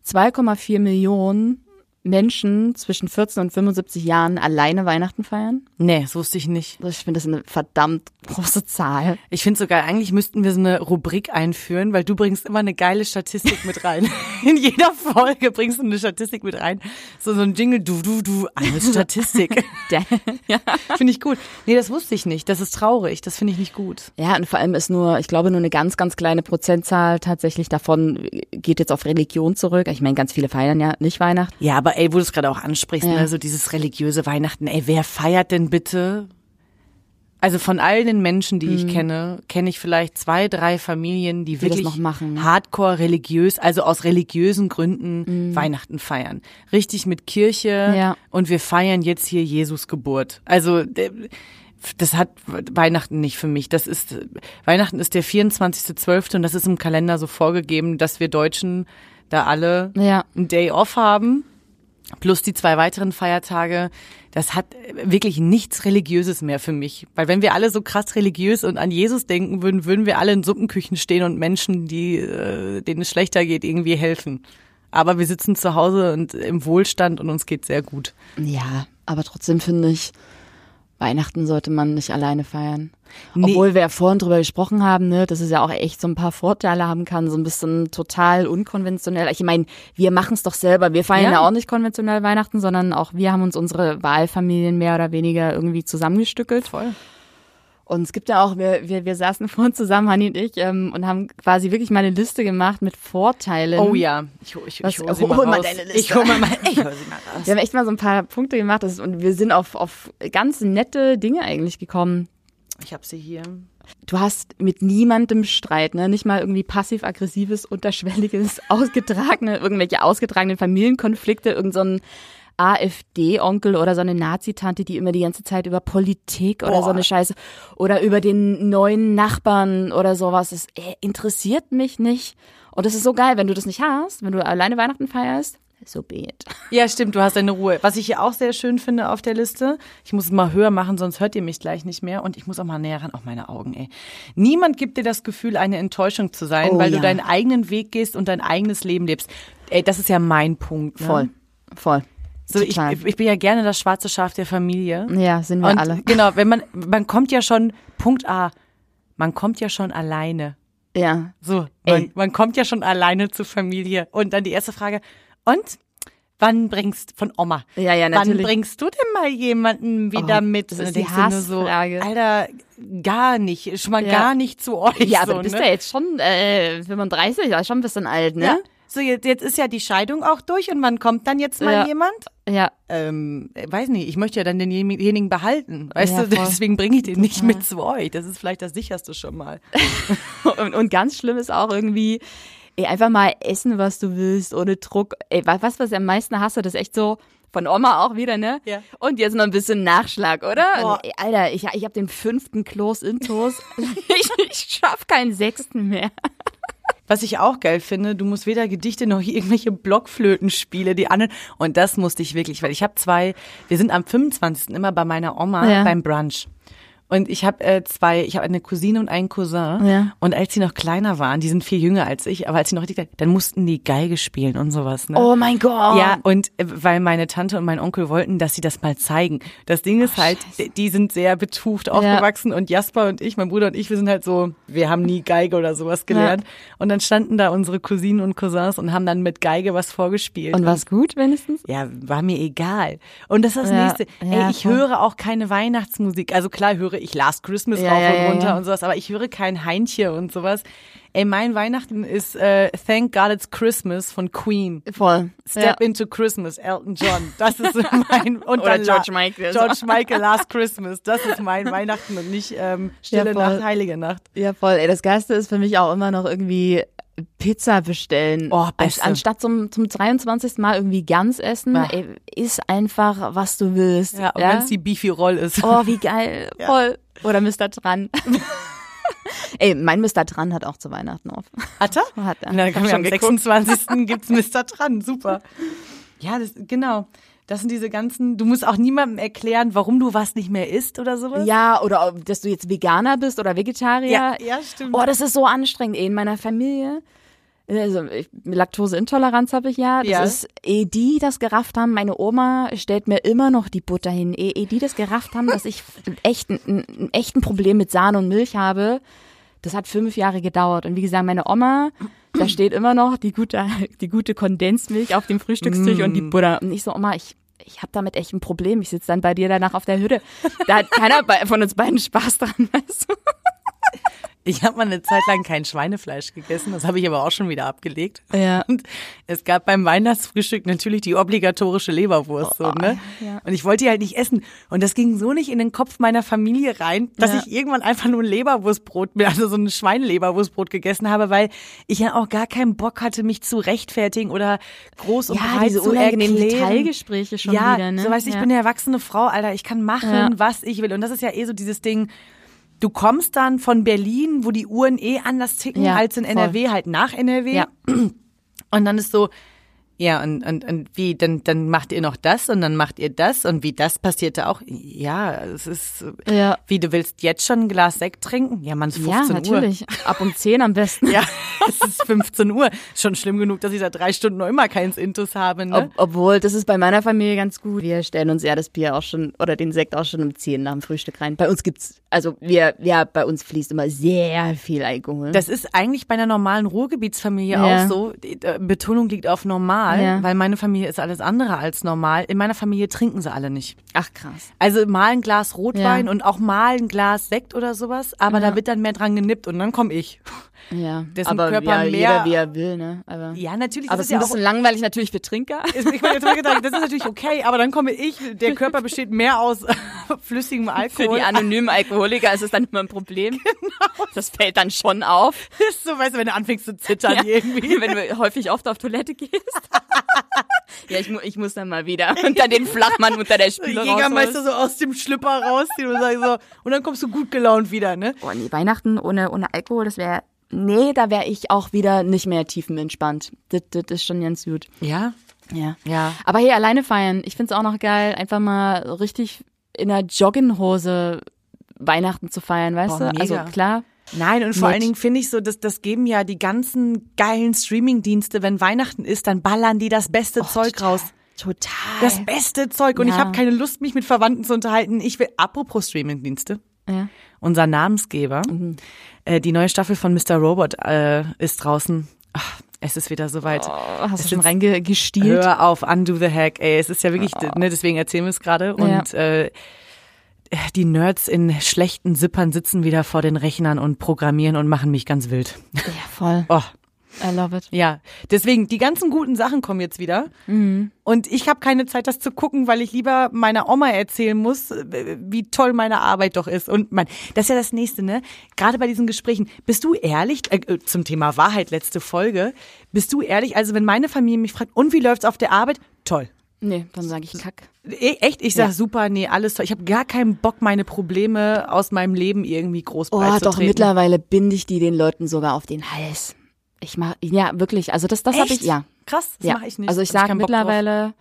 2,4 Millionen Menschen zwischen 14 und 75 Jahren alleine Weihnachten feiern? Nee, das wusste ich nicht. Also ich finde das eine verdammt große Zahl. Ich finde sogar, eigentlich müssten wir so eine Rubrik einführen, weil du bringst immer eine geile Statistik mit rein. In jeder Folge bringst du eine Statistik mit rein. So, so ein Jingle, du, du, du, eine Statistik. ja. Finde ich gut. Nee, das wusste ich nicht. Das ist traurig. Das finde ich nicht gut. Ja, und vor allem ist nur, ich glaube, nur eine ganz, ganz kleine Prozentzahl tatsächlich davon geht jetzt auf Religion zurück. Ich meine, ganz viele feiern ja nicht Weihnachten. Ja, aber ey, wo du es gerade auch ansprichst, ja. ne, so dieses religiöse Weihnachten, ey, wer feiert denn bitte? Also von all den Menschen, die mhm. ich kenne, kenne ich vielleicht zwei, drei Familien, die, die wirklich machen, ne? hardcore religiös, also aus religiösen Gründen mhm. Weihnachten feiern. Richtig mit Kirche ja. und wir feiern jetzt hier Jesus Geburt. Also das hat Weihnachten nicht für mich. Das ist Weihnachten ist der 24.12. und das ist im Kalender so vorgegeben, dass wir Deutschen da alle ja. einen Day off haben plus die zwei weiteren Feiertage, das hat wirklich nichts Religiöses mehr für mich. Weil wenn wir alle so krass religiös und an Jesus denken würden, würden wir alle in Suppenküchen stehen und Menschen, die, äh, denen es schlechter geht, irgendwie helfen. Aber wir sitzen zu Hause und im Wohlstand und uns geht sehr gut. Ja, aber trotzdem finde ich, Weihnachten sollte man nicht alleine feiern. Nee. Obwohl wir ja vorhin drüber gesprochen haben, ne, dass es ja auch echt so ein paar Vorteile haben kann, so ein bisschen total unkonventionell. Ich meine, wir machen es doch selber. Wir feiern ja. ja. auch nicht konventionell Weihnachten, sondern auch wir haben uns unsere Wahlfamilien mehr oder weniger irgendwie zusammengestückelt. Voll. Und es gibt ja auch, wir, wir, wir saßen vorhin zusammen, Hanni und ich, ähm, und haben quasi wirklich mal eine Liste gemacht mit Vorteilen. Oh ja, ich, ich, ich hol, sie mal, deine Liste. Ich hol mal, mal, ich hol sie mal raus. Wir haben echt mal so ein paar Punkte gemacht das, und wir sind auf, auf ganz nette Dinge eigentlich gekommen. Ich habe sie hier. Du hast mit niemandem Streit, ne? Nicht mal irgendwie passiv-aggressives, unterschwelliges, ausgetragene, irgendwelche ausgetragenen Familienkonflikte, irgend so ein AfD-Onkel oder so eine Nazi-Tante, die immer die ganze Zeit über Politik oder Boah. so eine Scheiße oder über den neuen Nachbarn oder sowas. Das äh, interessiert mich nicht. Und das ist so geil, wenn du das nicht hast, wenn du alleine Weihnachten feierst. So be it. Ja, stimmt, du hast deine Ruhe. Was ich hier auch sehr schön finde auf der Liste, ich muss es mal höher machen, sonst hört ihr mich gleich nicht mehr. Und ich muss auch mal näher ran, auch meine Augen, ey. Niemand gibt dir das Gefühl, eine Enttäuschung zu sein, oh, weil ja. du deinen eigenen Weg gehst und dein eigenes Leben lebst. Ey, das ist ja mein Punkt. Ne? Voll, voll. So, ich, ich bin ja gerne das schwarze Schaf der Familie. Ja, sind wir und alle. Genau, wenn man, man kommt ja schon, Punkt A, man kommt ja schon alleine Ja. So, man, man kommt ja schon alleine zur Familie. Und dann die erste Frage, und? Wann bringst von Oma? Ja, ja, Wann natürlich. bringst du denn mal jemanden wieder Oh, mit? das ist die nur so, Hassfrage. Alter, gar nicht, schon mal Ja. gar nicht zu euch. Ja, aber so, du bist ne? ja jetzt schon äh, 35, ja schon ein bisschen alt, ne? Ja. So, jetzt, jetzt ist ja die Scheidung auch durch und wann kommt dann jetzt mal Ja. jemand? Ja. Ähm, äh, weiß nicht, ich möchte ja dann denjenigen behalten. Weißt Ja, du, deswegen bringe ich den nicht Total. mit zu euch. Das ist vielleicht das sicherste schon mal. Und, und ganz schlimm ist auch irgendwie, ey, einfach mal essen, was du willst, ohne Druck. Ey, wa- was, was ich am meisten hasse, das ist echt so, von Oma auch wieder, ne? Ja. Und jetzt noch ein bisschen Nachschlag, oder? Und, ey, Alter, ich, ich habe den fünften Kloß intus. ich, ich schaff keinen sechsten mehr. Was ich auch geil finde, du musst weder Gedichte noch irgendwelche Blockflötenspiele, die anderen. Und das musste ich wirklich, weil ich habe zwei, wir sind am 25. immer bei meiner Oma Ja. beim Brunch. Und ich habe äh, zwei, ich habe eine Cousine und einen Cousin. Ja. Und als sie noch kleiner waren, die sind viel jünger als ich, aber als sie noch richtig dann mussten die Geige spielen und sowas. Ne? Oh mein Gott. Ja, und äh, weil meine Tante und mein Onkel wollten, dass sie das mal zeigen. Das Ding ist halt, die- die sind sehr betucht aufgewachsen und Jasper und ich, mein Bruder und ich, wir sind halt so, wir haben nie Geige oder sowas gelernt. Und dann standen da unsere Cousinen und Cousins und haben dann mit Geige was vorgespielt. Und war's gut wenigstens? ja, war mir egal. Und das ist das Ja, nächste. ja, Ey, ich voll. höre auch keine Weihnachtsmusik. Also klar höre ich Last Christmas Ja, rauf ja, und runter ja. und sowas, aber ich höre kein Heintje und sowas. Ey, mein Weihnachten ist äh, Thank God It's Christmas von Queen. Voll. Step into Christmas, Elton John. Das ist mein und Oder dann George Michael. George Michael Last Christmas. Das ist mein Weihnachten und nicht ähm, Stille. Nacht, Heilige Nacht. Ja, voll. Ey, das Geilste ist für mich auch immer noch irgendwie Pizza bestellen. Oh, Beste. Anstatt zum, zum 23. Mal irgendwie Gans essen, ey, iss einfach, was du willst. Ja, und wenn es die Beefy Roll ist. Oh, wie geil. Voll. Oder Mr. Tran. Ey, mein Mr. Tran hat auch zu Weihnachten auf. Hat er? Hat er. Na, dann kann am schon geguckt. 26. gibt's Mr. dran. Super. Ja, das, genau. Das sind diese ganzen, du musst auch niemandem erklären, warum du was nicht mehr isst oder sowas. Ja, oder dass du jetzt Veganer bist oder Vegetarier. ja, ja stimmt. Oh, das ist so anstrengend. In meiner Familie, also ich, Laktoseintoleranz habe ich ja. Das Ja. ist, ehe die das gerafft haben, meine Oma stellt mir immer noch die Butter hin. Ehe, ehe die das gerafft haben, dass ich echt ein, ein, ein echt ein Problem mit Sahne und Milch habe, das hat fünf Jahre gedauert. Und wie gesagt, meine Oma, da steht immer noch die gute, die gute Kondensmilch auf dem Frühstückstisch und die Butter. Und ich so, Oma, ich, ich habe damit echt ein Problem. Ich sitze dann bei dir danach auf der Hütte. Da hat keiner von uns beiden Spaß dran, weißt du? Ich habe mal eine Zeit lang kein Schweinefleisch gegessen, das habe ich aber auch schon wieder abgelegt. Ja. Und es gab beim Weihnachtsfrühstück natürlich die obligatorische Leberwurst, so, ne? Oh, ja. Und ich wollte die halt nicht essen. Und das ging so nicht in den Kopf meiner Familie rein, dass Ja. ich irgendwann einfach nur ein Leberwurstbrot, also so ein Schweineleberwurstbrot gegessen habe, weil ich ja auch gar keinen Bock hatte, mich zu rechtfertigen oder groß und Ja, breit diese zu unangenehmen. Detailgespräche schon ja, wieder, ne? so weißt du, ich bin eine erwachsene Frau, Alter, ich kann machen, was ich will. Und das ist ja eh so dieses Ding, du kommst dann von Berlin, wo die Uhren eh anders ticken Ja, als in voll. NRW, halt nach NRW. Ja. Und dann ist so, ja, und, und, und wie, dann, dann macht ihr noch das und dann macht ihr das und wie das passierte auch. Ja, es ist, Ja. wie du willst jetzt schon ein Glas Sekt trinken? Ja, man, es ist Ja, 15 Uhr. natürlich. Ab um 10 am besten. Ja, es ist 15 Uhr. Schon schlimm genug, dass ich seit drei Stunden noch immer keins Intus habe, ne? Ob, obwohl, das ist bei meiner Familie ganz gut. Wir stellen uns ja das Bier auch schon oder den Sekt auch schon um 10 nach dem Frühstück rein. Bei uns gibt's, also wir, ja, bei uns fließt immer sehr viel Alkohol. Das ist eigentlich bei einer normalen Ruhrgebietsfamilie Ja. auch so. Die äh, Betonung liegt auf normal, Ja. weil meine Familie ist alles andere als normal. In meiner Familie trinken sie alle nicht. Ach krass. Also mal ein Glas Rotwein Ja. und auch mal ein Glas Sekt oder sowas, aber Ja. da wird dann mehr dran genippt und dann komme ich. Ja, Dessen aber Körper ja, mehr- jeder wie er will, ne? Aber, Ja, natürlich. aber das es ist ist ein ja bisschen langweilig natürlich für Trinker. auch, ich meine, gedacht, das ist natürlich okay, aber dann komme ich. Der Körper besteht mehr aus flüssigem Für Alkohol. die anonymen Alkoholiker ist es dann immer ein Problem. Das fällt dann schon auf, ist so, weißt du, wenn du anfängst zu zittern Ja. irgendwie. wenn du häufig oft auf Toilette gehst. ja, ich, mu ich muss dann mal wieder unter den Flachmann unter der Spüle Jägermeister so aus dem Schlüpper rausziehen und sagen so, und dann kommst du gut gelaunt wieder, ne? Oh nee, Weihnachten ohne, ohne Alkohol, das wäre, nee, da wäre ich auch wieder nicht mehr tiefenentspannt. Das, das ist schon ganz gut. Ja. Ja. Ja. Aber hey, alleine feiern, ich find's auch noch geil, einfach mal richtig in einer Jogginghose Weihnachten zu feiern, weißt Boah, du? Also mega. klar. Nein, und vor Nett. allen Dingen finde ich so, dass das geben ja die ganzen geilen Streamingdienste, wenn Weihnachten ist, dann ballern die das beste Zeug total, raus. Total. Das beste Zeug. Und ich Ja. habe keine Lust, mich mit Verwandten zu unterhalten. Ich will, apropos Streamingdienste. ja. unser Namensgeber. Mhm. Äh, die neue Staffel von Mr. Robot äh, ist draußen. Ach, es ist wieder soweit. Oh, hast Es du schon reingestielt? Hör auf, undo the hack. Ey, es ist ja wirklich, ne, deswegen erzählen wir es gerade. Und äh, die Nerds in schlechten Zippern sitzen wieder vor den Rechnern und programmieren und machen mich ganz wild. Ja, voll. Oh, I love it. ja. Deswegen, die ganzen guten Sachen kommen jetzt wieder. Und ich habe keine Zeit, das zu gucken, weil ich lieber meiner Oma erzählen muss, äh, wie toll meine Arbeit doch ist. Und man, das ist ja das Nächste, ne? Gerade bei diesen Gesprächen. Bist du ehrlich, äh, äh, zum Thema Wahrheit, letzte Folge, bist du ehrlich? Also wenn meine Familie mich fragt, und wie läuft's auf der Arbeit? Toll. Nee, dann sage ich Kack. E- Echt? Ich sag Ja. super, nee, alles toll. Ich habe gar keinen Bock, meine Probleme aus meinem Leben irgendwie groß Oh, doch, mittlerweile binde ich die den Leuten sogar auf den Hals. Ich mach, ja, wirklich, also das, das habe ich, ja. Krass, das ja. mache ich nicht. Also ich sage Bock drauf. mittlerweile,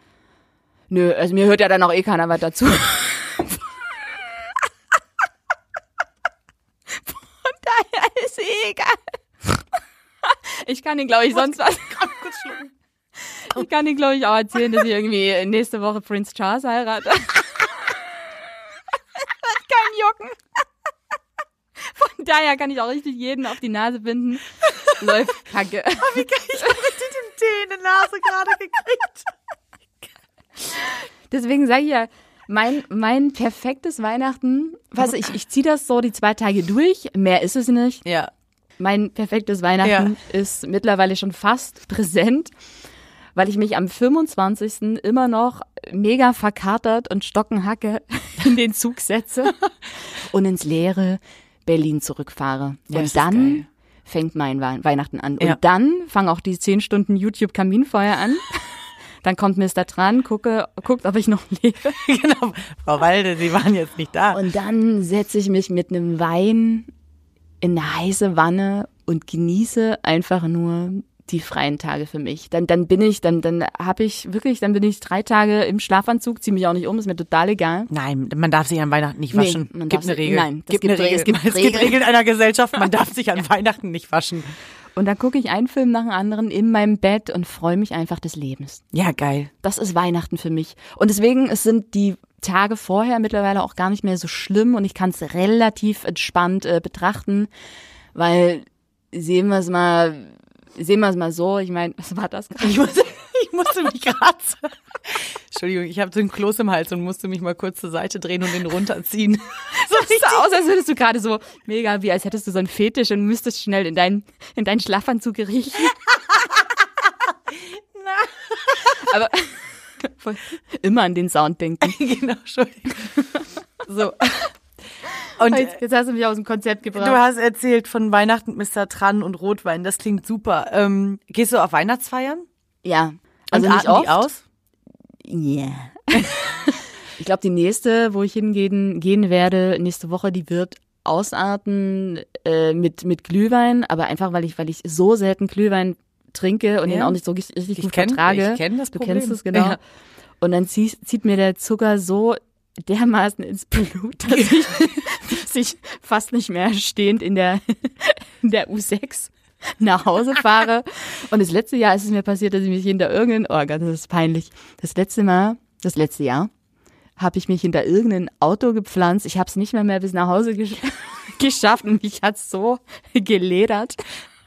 nö, also mir hört ja dann auch eh keiner was dazu. Von daher ist eh egal. Ich kann Ihnen, glaube ich, sonst was. Ich kann Ihnen, glaube ich, auch erzählen, dass ich irgendwie nächste Woche Prince Charles heirate. Das kein Jucken. Von daher kann ich auch richtig jeden auf die Nase binden. Läuft kacke. Wie geil, ich habe richtig den Tee in die Nase gerade gekriegt. Deswegen sage ich ja, mein, mein perfektes Weihnachten, was ich, ich ziehe das so die zwei Tage durch, mehr ist es nicht. Ja. Mein perfektes Weihnachten ist mittlerweile schon fast präsent, weil ich mich am 25. immer noch mega verkatert und stockenhacke in den Zug setze und ins leere Berlin zurückfahre. Ja, und dann geil. fängt mein Wei- Weihnachten an. Ja. Und dann fangen auch die 10 Stunden YouTube-Kaminfeuer an. Dann kommt Mr. dran, gucke, guckt, ob ich noch lebe. genau. Frau Walde, Sie waren jetzt nicht da. Und dann setze ich mich mit einem Wein in eine heiße Wanne und genieße einfach nur die freien Tage für mich. Dann, dann bin ich, dann, dann habe ich wirklich, dann bin ich drei Tage im Schlafanzug, ziehe mich auch nicht um, ist mir total egal. Nein, man darf sich an Weihnachten nicht Nee, waschen. man gibt darf eine Regel. nein, das gibt, gibt eine. Regel. Es gibt Es gibt Regeln. Regeln einer Gesellschaft, man darf sich an Weihnachten nicht waschen. Und dann gucke ich einen Film nach dem anderen in meinem Bett und freue mich einfach des Lebens. Ja, geil. Das ist Weihnachten für mich. Und deswegen es sind die Tage vorher mittlerweile auch gar nicht mehr so schlimm und ich kann es relativ entspannt äh, betrachten, weil sehen wir es mal, sehen wir es mal so. Ich meine, was war das gerade? Ich, muss, ich musste mich gerade. Entschuldigung, ich habe so einen Kloß im Hals und musste mich mal kurz zur Seite drehen und den runterziehen. So sieht aus, als würdest du gerade so mega, wie als hättest du so einen Fetisch und müsstest schnell in deinen in deinen Schlafanzug riechen. Aber immer an den Sound denken. genau, Entschuldigung. So. Und Jetzt, jetzt hast du mich aus dem Konzept gebracht. du hast erzählt von Weihnachten, Mr. Tran und Rotwein. Das klingt super. Ähm, gehst du auf Weihnachtsfeiern? ja, also und nicht oft. die aus? Ja. ich glaube, die nächste, wo ich hingehen gehen werde, nächste Woche, die wird ausarten äh, mit, mit Glühwein, aber einfach, weil ich, weil ich so selten Glühwein trinke und Ja. ihn auch nicht so richtig, richtig Ich gut kenn- vertrage. ich kenn das Du Problem. kennst es, genau. Ja. Und dann zieht, zieht mir der Zucker so dermaßen ins Blut, dass ich, dass ich fast nicht mehr stehend in der, in der U6 nach Hause fahre. Und das letzte Jahr ist es mir passiert, dass ich mich hinter irgendein, oh Gott, das ist peinlich. Das letzte Mal, das letzte Jahr, habe ich mich hinter irgendein Auto gepflanzt. Ich habe es nicht mehr mehr bis nach Hause gesch geschafft und mich hat's so geledert.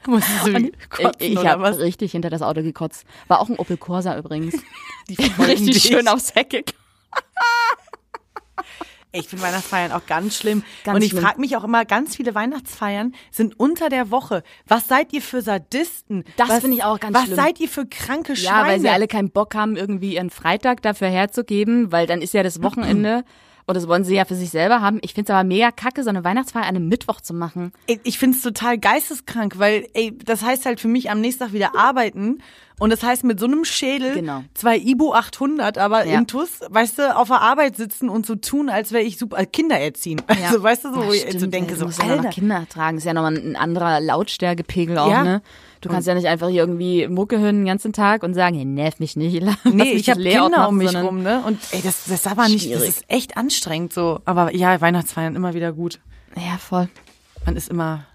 Musstest du kotzen ich ich habe richtig hinter das Auto gekotzt. War auch ein Opel Corsa übrigens. Die richtig dich. schön aufs Heck gekommen. Ich finde Weihnachtsfeiern auch ganz schlimm. Ganz und ich frage mich auch immer, ganz viele Weihnachtsfeiern sind unter der Woche. Was seid ihr für Sadisten? Das was, finde ich auch ganz Was schlimm. seid ihr für kranke Ja, Schweine? weil sie alle keinen Bock haben, irgendwie ihren Freitag dafür herzugeben, weil dann ist ja das Wochenende und das wollen sie ja für sich selber haben. Ich finde es aber mega kacke, so eine Weihnachtsfeier an einem Mittwoch zu machen. Ey, Ich finde es total geisteskrank, weil ey, das heißt halt für mich am nächsten Tag wieder arbeiten. Und das heißt mit so einem Schädel, Genau. zwei Ibu 800, aber Ja. Intus, weißt du, auf der Arbeit sitzen und so tun, als wäre ich super, äh, Kinder erziehen. Also weißt du, so, Ja, wo ich so stimmt, denke, ey, so, musst ja Alter. Kinder ertragen. Ist ja nochmal ein anderer Lautstärkepegel auch, Ja. ne? Du kannst ja nicht einfach hier irgendwie Mucke hören den ganzen Tag und sagen, hey, nerv mich nicht. Lass Nee, mich ich habe das Kinder machen, um mich rum, ne? Und ey, das, das aber nicht, das Schwierig. ist echt anstrengend so. Aber ja, Weihnachtsfeiern immer wieder gut. Ja, voll. Man ist immer.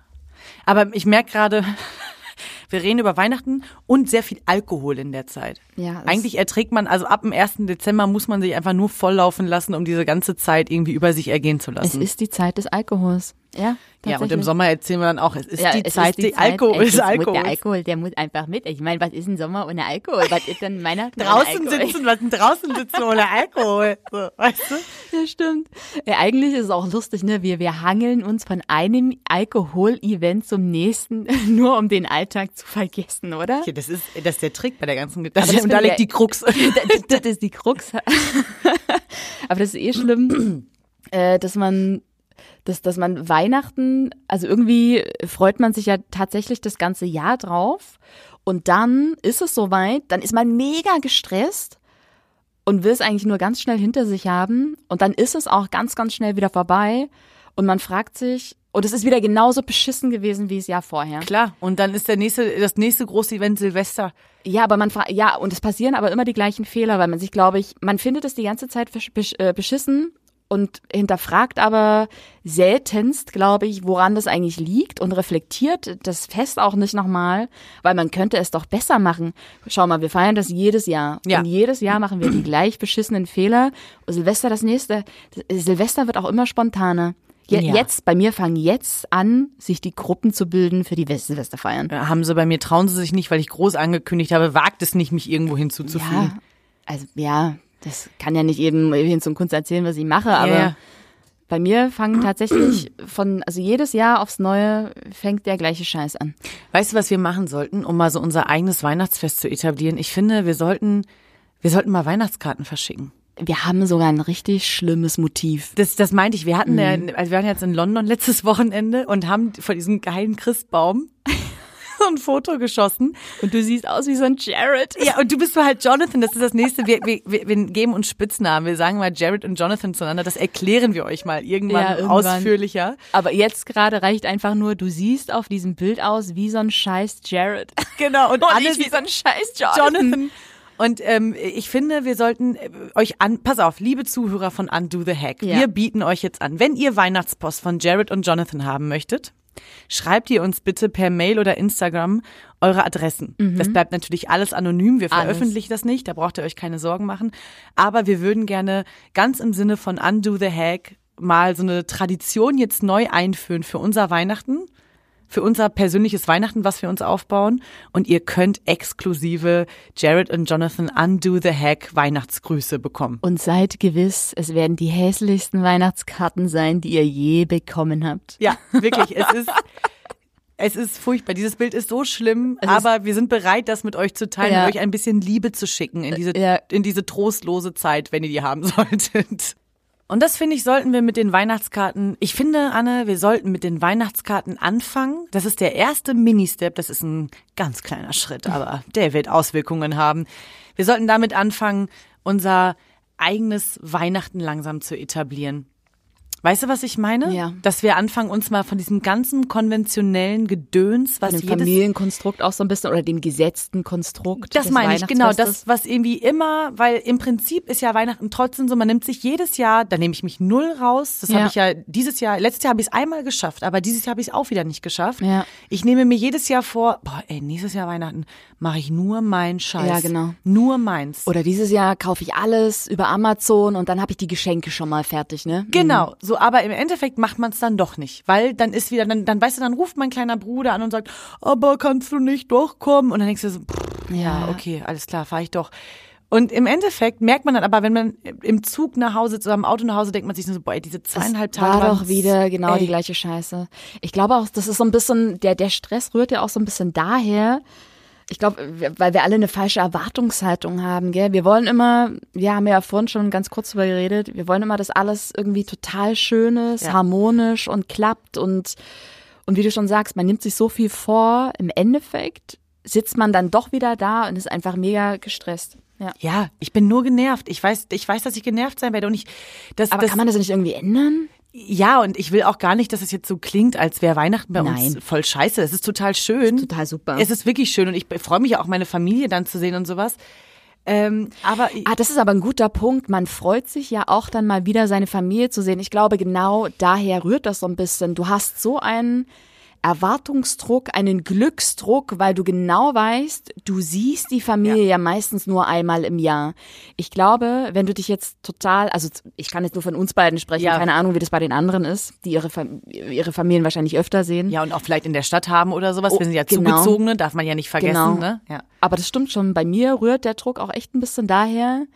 Aber ich merke gerade, wir reden über Weihnachten und sehr viel Alkohol in der Zeit. Ja, das- Eigentlich erträgt man, also ab dem 1. Dezember muss man sich einfach nur volllaufen lassen, um diese ganze Zeit irgendwie über sich ergehen zu Es lassen. ist die Zeit des Alkohols. Ja. Ja, und im Sommer erzählen wir dann auch, es ist Ja, die Zeit, ist die die Zeit, Alkohol ist Alkohol. Der Alkohol, der muss einfach mit. Ich meine, was ist ein Sommer ohne Alkohol? Was ist denn Weihnachten ohne Draußen sitzen, was denn draußen sitzen ohne Alkohol? So, weißt du? Ja, stimmt. Ja, eigentlich ist es auch lustig, ne? Wir, wir hangeln uns von einem Alkohol-Event zum nächsten, nur um den Alltag zu vergessen, oder? Ja, das ist, das ist der Trick bei der ganzen das, das Und da liegt die Krux. das, das ist die Krux. Aber das ist eh schlimm, äh, dass man, dass, dass man Weihnachten, also irgendwie freut man sich ja tatsächlich das ganze Jahr drauf. Und dann ist es soweit, dann ist man mega gestresst und will es eigentlich nur ganz schnell hinter sich haben. Und dann ist es auch ganz, ganz schnell wieder vorbei. Und man fragt sich, und es ist wieder genauso beschissen gewesen wie das Jahr vorher. Klar. Und dann ist der nächste, das nächste große Event Silvester. Ja, aber man fragt, ja, und es passieren aber immer die gleichen Fehler, weil man sich, glaube ich, man findet es die ganze Zeit besch besch äh, beschissen und hinterfragt aber seltenst, glaube ich, woran das eigentlich liegt und reflektiert das Fest auch nicht nochmal, weil man könnte es doch besser machen. Schau mal, wir feiern das jedes Jahr. Ja. Und jedes Jahr machen wir die gleich beschissenen Fehler. Und Silvester das nächste. Silvester wird auch immer spontaner. Je, Ja. Jetzt, bei mir fangen jetzt an, sich die Gruppen zu bilden für die Silvesterfeiern. Ja, Haben sie bei mir, trauen sie sich nicht, weil ich groß angekündigt habe, wagt es nicht, mich irgendwo hinzuzufügen. Ja, also ja, das kann ja nicht eben hin zum Kunst erzählen, was ich mache, aber ja. bei mir fangen tatsächlich von, also jedes Jahr aufs Neue fängt der gleiche Scheiß an. Weißt du, was wir machen sollten, um mal so unser eigenes Weihnachtsfest zu etablieren? Ich finde, wir sollten, wir sollten mal Weihnachtskarten verschicken. Wir haben sogar ein richtig schlimmes Motiv. Das, das meinte ich. Wir hatten, Mhm. ja, also wir waren jetzt in London letztes Wochenende und haben vor diesem geilen Christbaum so ein Foto geschossen. Und du siehst aus wie so ein Jared. Ja, und du bist so halt Jonathan, das ist das nächste. Wir, wir, wir geben uns Spitznamen. Wir sagen mal Jared und Jonathan zueinander. Das erklären wir euch mal irgendwann, Ja, irgendwann. ausführlicher. Aber jetzt gerade reicht einfach nur, du siehst auf diesem Bild aus wie so ein scheiß Jared. Genau. Und Und alle wie so ein scheiß Jonathan. Jonathan. Und ähm, ich finde, wir sollten äh, euch an, pass auf, liebe Zuhörer von Undo the Hack, Ja. wir bieten euch jetzt an, wenn ihr Weihnachtspost von Jared und Jonathan haben möchtet, schreibt ihr uns bitte per Mail oder Instagram eure Adressen. Das bleibt natürlich alles anonym, wir Mhm. Alles. veröffentlichen das nicht, da braucht ihr euch keine Sorgen machen. Aber wir würden gerne ganz im Sinne von Undo the Hack mal so eine Tradition jetzt neu einführen für unser Weihnachten für unser persönliches Weihnachten, was wir uns aufbauen. Und ihr könnt exklusive Jared und Jonathan Undo the Hack Weihnachtsgrüße bekommen. Und seid gewiss, es werden die hässlichsten Weihnachtskarten sein, die ihr je bekommen habt. Ja, wirklich. es ist, es ist furchtbar. Dieses Bild ist so schlimm, Es aber wir sind bereit, das mit euch zu teilen Ja. und euch ein bisschen Liebe zu schicken in diese, Ja. in diese trostlose Zeit, wenn ihr die haben solltet. Und das finde ich, sollten wir mit den Weihnachtskarten, ich finde, Anne, wir sollten mit den Weihnachtskarten anfangen. Das ist der erste Mini-Step, das ist ein ganz kleiner Schritt, aber der wird Auswirkungen haben. Wir sollten damit anfangen, unser eigenes Weihnachten langsam zu etablieren. Weißt du, was ich meine? Ja. Dass wir anfangen, uns mal von diesem ganzen konventionellen Gedöns, was Dem jedes Familienkonstrukt auch so ein bisschen oder dem gesetzten Konstrukt. das meine ich, genau. Das, was irgendwie immer, weil im Prinzip ist ja Weihnachten trotzdem so, man nimmt sich jedes Jahr, da nehme ich mich null raus. Das Ja. habe ich ja dieses Jahr, letztes Jahr habe ich es einmal geschafft, aber dieses Jahr habe ich es auch wieder nicht geschafft. Ja. Ich nehme mir jedes Jahr vor, boah, ey, nächstes Jahr Weihnachten mache ich nur meinen Scheiß. Ja, genau. Nur meins. Oder dieses Jahr kaufe ich alles über Amazon und dann habe ich die Geschenke schon mal fertig, ne? Genau, so, aber im Endeffekt macht man es dann doch nicht, weil dann ist wieder, dann, dann weißt du, dann ruft mein kleiner Bruder an und sagt, aber kannst du nicht doch kommen? Und dann denkst du so, pff, ja, okay, alles klar, fahre ich doch. Und im Endeffekt merkt man dann aber, wenn man im Zug nach Hause oder im Auto nach Hause denkt man sich nur so, boah, ey, diese zweieinhalb Tage war doch wieder genau ey, die gleiche Scheiße. Ich glaube auch, das ist so ein bisschen, der, der Stress rührt ja auch so ein bisschen daher. Ich glaube, weil wir alle eine falsche Erwartungshaltung haben, gell? Wir wollen immer, wir haben ja vorhin schon ganz kurz drüber geredet, wir wollen immer, dass alles irgendwie total schön ist, Ja. harmonisch und klappt und, und wie du schon sagst, man nimmt sich so viel vor, im Endeffekt sitzt man dann doch wieder da und ist einfach mega gestresst. Ja. Ja, ich bin nur genervt. Ich weiß, ich weiß, dass ich genervt sein werde und ich, das, Aber das, kann man das nicht irgendwie ändern? Ja, und ich will auch gar nicht, dass es jetzt so klingt, als wäre Weihnachten bei uns Nein. voll scheiße. Es ist total schön. Total super. Es ist wirklich schön und ich freue mich auch, meine Familie dann zu sehen und sowas. Ähm, aber Ah, das ist aber ein guter Punkt. Man freut sich ja auch dann mal wieder seine Familie zu sehen. Ich glaube, genau daher rührt das so ein bisschen. Du hast so einen Erwartungsdruck, einen Glücksdruck, weil du genau weißt, du siehst die Familie ja. ja. meistens nur einmal im Jahr. Ich glaube, wenn du dich jetzt total, also ich kann jetzt nur von uns beiden sprechen, ja. keine Ahnung, wie das bei den anderen ist, die ihre, ihre Familien wahrscheinlich öfter sehen. Ja, und auch vielleicht in der Stadt haben oder sowas. Oh, Wir sind ja genau. Zugezogene, darf man ja nicht vergessen. Genau. Ne? Ja. Aber das stimmt schon, bei mir rührt der Druck auch echt ein bisschen daher,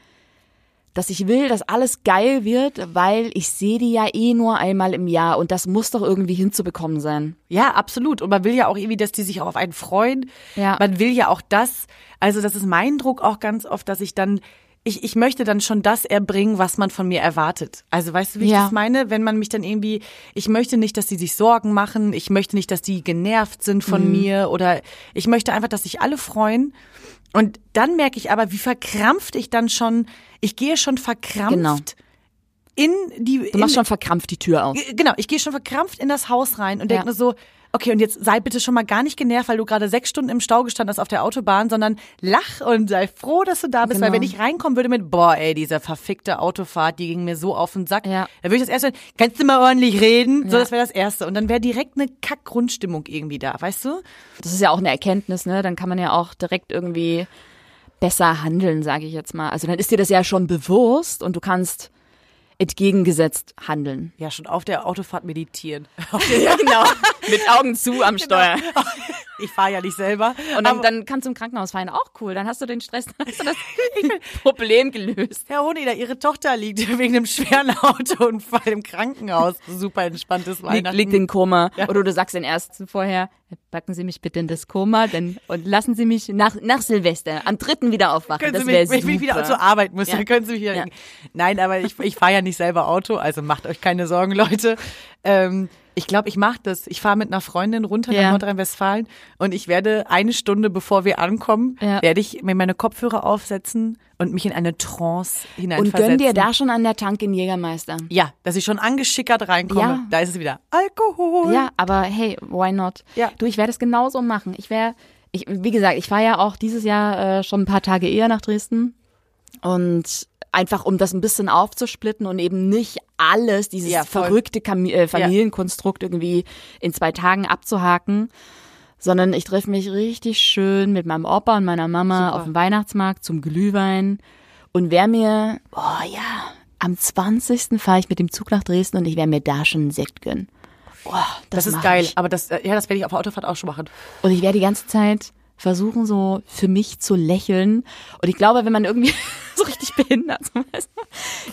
dass ich will, dass alles geil wird, weil ich sehe die ja eh nur einmal im Jahr und das muss doch irgendwie hinzubekommen sein. Ja, absolut. Und man will ja auch irgendwie, dass die sich auch auf einen freuen. Ja. Man will ja auch das, also das ist mein Druck auch ganz oft, dass ich dann ich, ich möchte dann schon das erbringen, was man von mir erwartet. Also weißt du, wie ich ja. das meine? Wenn man mich dann irgendwie, ich möchte nicht, dass die sich Sorgen machen, ich möchte nicht, dass die genervt sind von mhm. mir oder ich möchte einfach, dass sich alle freuen. Und dann merke ich aber, wie verkrampft ich dann schon, ich gehe schon verkrampft genau. in die. Du machst schon verkrampft die Tür auf. Genau, ich gehe schon verkrampft in das Haus rein und ja. denke mir so, okay, und jetzt sei bitte schon mal gar nicht genervt, weil du gerade sechs Stunden im Stau gestanden hast auf der Autobahn, sondern lach und sei froh, dass du da bist, genau. weil wenn ich reinkommen würde mit, boah, ey, diese verfickte Autofahrt, die ging mir so auf den Sack, ja. dann würde ich das erste, kannst du mal ordentlich reden? Ja. So, das wäre das Erste. Und dann wäre direkt eine Kack-Grundstimmung irgendwie da, weißt du? Das ist ja auch eine Erkenntnis, ne? Dann kann man ja auch direkt irgendwie besser handeln, sage ich jetzt mal. Also dann ist dir das ja schon bewusst und du kannst entgegengesetzt handeln. Ja, schon auf der Autofahrt meditieren. ja, genau. Mit Augen zu am genau. Steuer. Genau. Ich fahre ja nicht selber. Und dann, dann kannst du im Krankenhaus fahren. Auch cool. Dann hast du den Stress, hast du das Problem gelöst. Herr Honida, Ihre Tochter liegt wegen einem schweren Autounfall im Krankenhaus. Super entspanntes Weihnachten. Liegt, in Koma. Ja. Oder du sagst den Ärzten vorher, packen Sie mich bitte in das Koma denn, und lassen Sie mich nach, nach Silvester am dritten wieder aufwachen. Können das wäre super. Wenn ich wieder zur Arbeit muss, ja. dann können Sie mich wieder. Ja. Nein, aber ich, ich fahre ja nicht selber Auto, also macht euch keine Sorgen, Leute. Ähm, ich glaube, ich mache das. Ich fahre mit einer Freundin runter ja. nach Nordrhein-Westfalen und ich werde eine Stunde bevor wir ankommen, ja. werde ich mir meine Kopfhörer aufsetzen und mich in eine Trance hineinversetzen. Und gönn dir da schon an der Tank in Jägermeister. Ja, dass ich schon angeschickert reinkomme. Ja. Da ist es wieder Alkohol. Ja, aber hey, why not? Ja. Du, ich werde es genauso machen. Ich wäre, ich, wie gesagt, ich fahre ja auch dieses Jahr äh, schon ein paar Tage eher nach Dresden und einfach um das ein bisschen aufzusplitten und eben nicht alles, dieses ja, verrückte Kam äh, Familienkonstrukt ja. irgendwie in zwei Tagen abzuhaken, sondern ich treffe mich richtig schön mit meinem Opa und meiner Mama Super. auf dem Weihnachtsmarkt zum Glühwein und wer mir, oh ja, am 20. fahre ich mit dem Zug nach Dresden und ich werde mir da schon einen Sekt gönnen. Oh, das, das ist geil, ich. aber das, äh, ja, das werde ich auf der Autofahrt auch schon machen. Und ich werde die ganze Zeit versuchen so für mich zu lächeln. Und ich glaube, wenn man irgendwie so richtig behindert?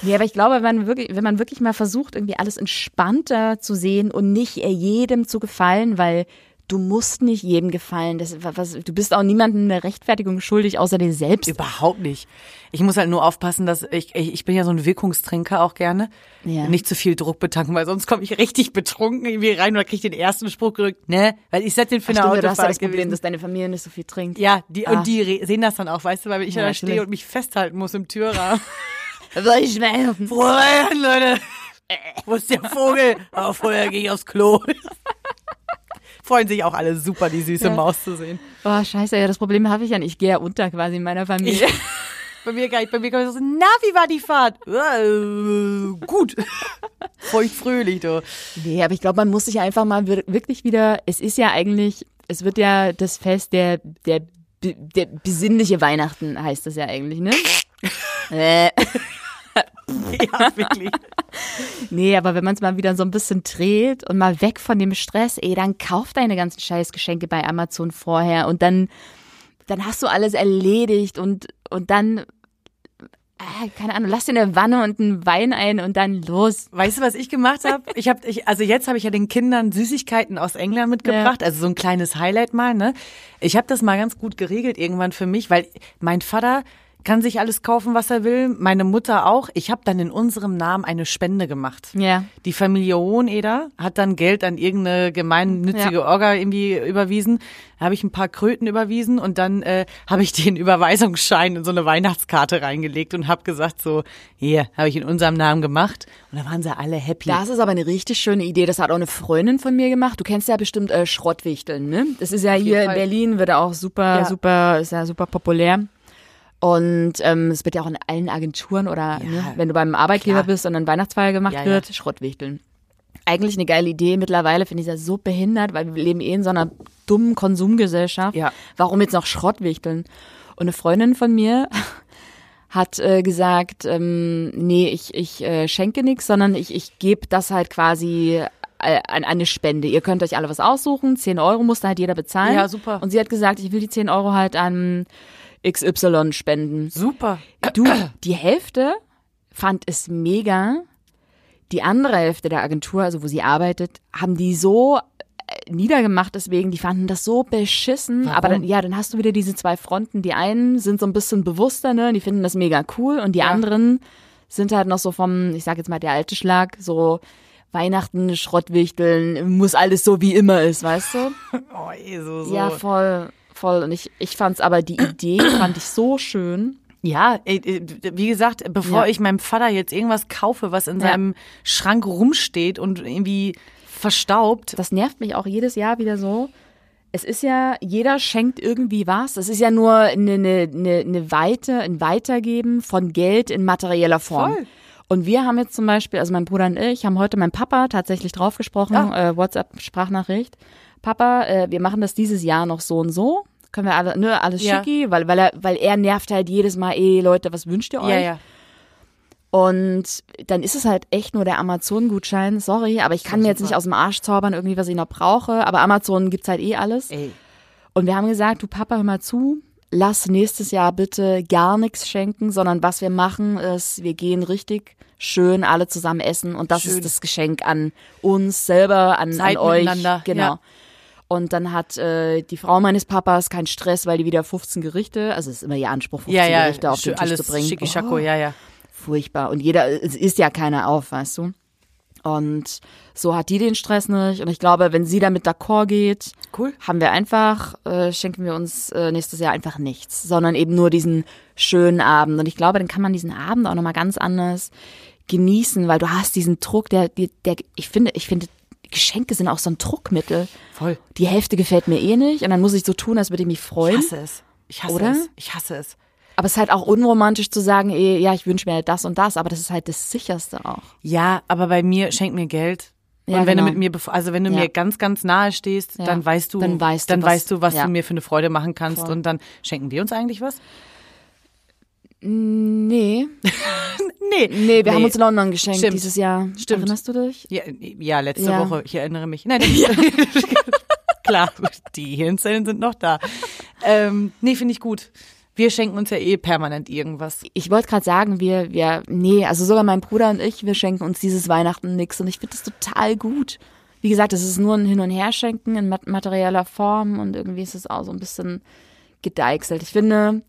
Nee, aber ich glaube, wenn man wirklich, wenn man wirklich mal versucht, irgendwie alles entspannter zu sehen und nicht jedem zu gefallen, weil du musst nicht jedem gefallen. Das, was, du bist auch niemandem eine Rechtfertigung schuldig, außer dir selbst. Überhaupt nicht. Ich muss halt nur aufpassen, dass ich, ich, bin ja so ein Wirkungstrinker auch gerne. Ja. Nicht zu viel Druck betanken, weil sonst komme ich richtig betrunken irgendwie rein oder kriege den ersten Spruch gerückt. Ne? Weil ich setze den für eine Autofahrt Du hast ja das Problem, dass deine Familie nicht so viel trinkt. Ja, die, ah. und die sehen das dann auch, weißt du, weil ich ja, da stehe und mich festhalten muss im Türrahmen. Soll ich mehr? Frohe Weihnachten, Leute! Wo ist der Vogel? Aber vorher gehe ich aufs Klo freuen sich auch alle super, die süße ja. Maus zu sehen. Oh, scheiße, ja, das Problem habe ich ja nicht. Ich gehe ja unter quasi in meiner Familie. Ich, bei mir gar nicht. Bei mir man so, na, wie war die Fahrt? Äh, gut. Feucht fröhlich, du. Nee, aber ich glaube, man muss sich einfach mal wirklich wieder, es ist ja eigentlich, es wird ja das Fest der, der, der besinnliche Weihnachten heißt das ja eigentlich, ne? äh. ja, wirklich. nee, aber wenn man es mal wieder so ein bisschen dreht und mal weg von dem Stress, ey, dann kauf deine ganzen Scheißgeschenke bei Amazon vorher und dann, dann hast du alles erledigt und, und dann ah, keine Ahnung, lass dir eine Wanne und einen Wein ein und dann los. Weißt du, was ich gemacht habe? Ich habe, ich, also jetzt habe ich ja den Kindern Süßigkeiten aus England mitgebracht, ja. also so ein kleines Highlight mal. Ne, ich habe das mal ganz gut geregelt irgendwann für mich, weil mein Vater kann sich alles kaufen, was er will. Meine Mutter auch. Ich habe dann in unserem Namen eine Spende gemacht. Ja. Die Familie Hoheneder hat dann Geld an irgendeine gemeinnützige ja. Orga irgendwie überwiesen. Da habe ich ein paar Kröten überwiesen und dann äh, habe ich den Überweisungsschein in so eine Weihnachtskarte reingelegt und habe gesagt so, hier, habe ich in unserem Namen gemacht. Und da waren sie alle happy. Das ist aber eine richtig schöne Idee. Das hat auch eine Freundin von mir gemacht. Du kennst ja bestimmt äh, Schrottwichteln, ne? Das ist ja hier in Berlin, wird auch super, ja. super, ist ja super populär. Und ähm, es wird ja auch in allen Agenturen oder ja, ne, wenn du beim Arbeitgeber klar. bist und dann Weihnachtsfeier gemacht ja, wird, Schrottwichteln. eigentlich eine geile Idee. Mittlerweile finde ich das so behindert, weil wir leben eh in so einer dummen Konsumgesellschaft. Ja. Warum jetzt noch Schrott wichteln? Und eine Freundin von mir hat äh, gesagt, ähm, nee, ich, ich äh, schenke nichts, sondern ich, ich gebe das halt quasi äh, an eine Spende. Ihr könnt euch alle was aussuchen, 10 Euro muss da halt jeder bezahlen. Ja, super. Und sie hat gesagt, ich will die 10 Euro halt an XY spenden. Super. Du, die Hälfte fand es mega. Die andere Hälfte der Agentur, also wo sie arbeitet, haben die so äh, niedergemacht deswegen, die fanden das so beschissen. Warum? Aber dann, ja, dann hast du wieder diese zwei Fronten. Die einen sind so ein bisschen bewusster, ne, die finden das mega cool und die Ja. anderen sind halt noch so vom, ich sag jetzt mal der alte Schlag, so Weihnachten, Schrottwichteln, muss alles so wie immer ist, weißt du? Oh, so, so. Ja, voll, voll. Und ich, ich fand's aber die Idee fand ich so schön. Ja, äh, äh, wie gesagt, bevor Ja. ich meinem Vater jetzt irgendwas kaufe, was in Ja. seinem Schrank rumsteht und irgendwie verstaubt. Das nervt mich auch jedes Jahr wieder so. Es ist ja, jeder schenkt irgendwie was. Es ist ja nur eine, eine, eine, Weite, ein Weitergeben von Geld in materieller Form. Voll. Und wir haben jetzt zum Beispiel, also mein Bruder und ich, haben heute meinem Papa tatsächlich draufgesprochen, Ah. äh, WhatsApp-Sprachnachricht. Papa, äh, wir machen das dieses Jahr noch so und so. Können wir alle, ne, alles Ja. schicki, weil, weil er, weil er nervt halt jedes Mal, eh, Leute, was wünscht ihr euch? Ja, ja. Und dann ist es halt echt nur der Amazon-Gutschein, sorry, aber ich kann mir jetzt nicht aus dem Arsch zaubern, irgendwie, was ich noch brauche. Aber Amazon gibt's halt eh alles. Ey. Und wir haben gesagt, du Papa, hör mal zu, lass nächstes Jahr bitte gar nichts schenken, sondern was wir machen ist, wir gehen richtig schön alle zusammen essen und das Schön. ist das Geschenk an uns selber, an, Zeit an euch. miteinander, Genau. ja. Und dann hat äh, die Frau meines Papas keinen Stress, weil die wieder 15 Gerichte, also es ist immer ihr Anspruch, 15 Ja, ja, Gerichte auf den Tisch alles zu bringen. schicki schacko, Oh ja, ja. furchtbar. Und jeder, es isst ja keiner auf, weißt du? Und so hat die den Stress nicht. Und ich glaube, wenn sie damit d'accord geht, Cool. haben wir einfach, äh, schenken wir uns äh, nächstes Jahr einfach nichts, sondern eben nur diesen schönen Abend. Und ich glaube, dann kann man diesen Abend auch nochmal ganz anders genießen, weil du hast diesen Druck, der, der, der, ich finde, ich finde, Geschenke sind auch so ein Druckmittel. Voll. Die Hälfte gefällt mir eh nicht und dann muss ich so tun, als würde ich mich Ich freuen. hasse es. Ich hasse Oder? es. Ich hasse es. Aber es ist halt auch unromantisch zu sagen, eh, ja, ich wünsche mir das und das, aber das ist halt das sicherste auch. Ja, aber bei mir schenk mir Geld. Und Ja, wenn genau. du mit mir, also wenn du Ja. mir ganz, ganz nahe stehst, Ja. dann weißt du, Dann weißt du, dann was- weißt du, was du mir für eine Freude machen kannst. Voll. Und dann schenken wir uns eigentlich was? Nee. Nee. Nee, wir haben uns London geschenkt Stimmt. dieses Jahr. Stimmt. Erinnerst du dich? Ja, ja letzte Ja. Woche. Ich erinnere mich. Nein, klar, die Hirnzellen sind noch da. Ähm, nee, finde ich gut. Wir schenken uns ja eh permanent irgendwas. Ich wollte gerade sagen, wir, wir, nee, also sogar mein Bruder und ich, wir schenken uns dieses Weihnachten nix und ich finde das total gut. Wie gesagt, es ist nur ein Hin- und Herschenken in mat- materieller Form und irgendwie ist es auch so ein bisschen gedeichselt. Ich finde,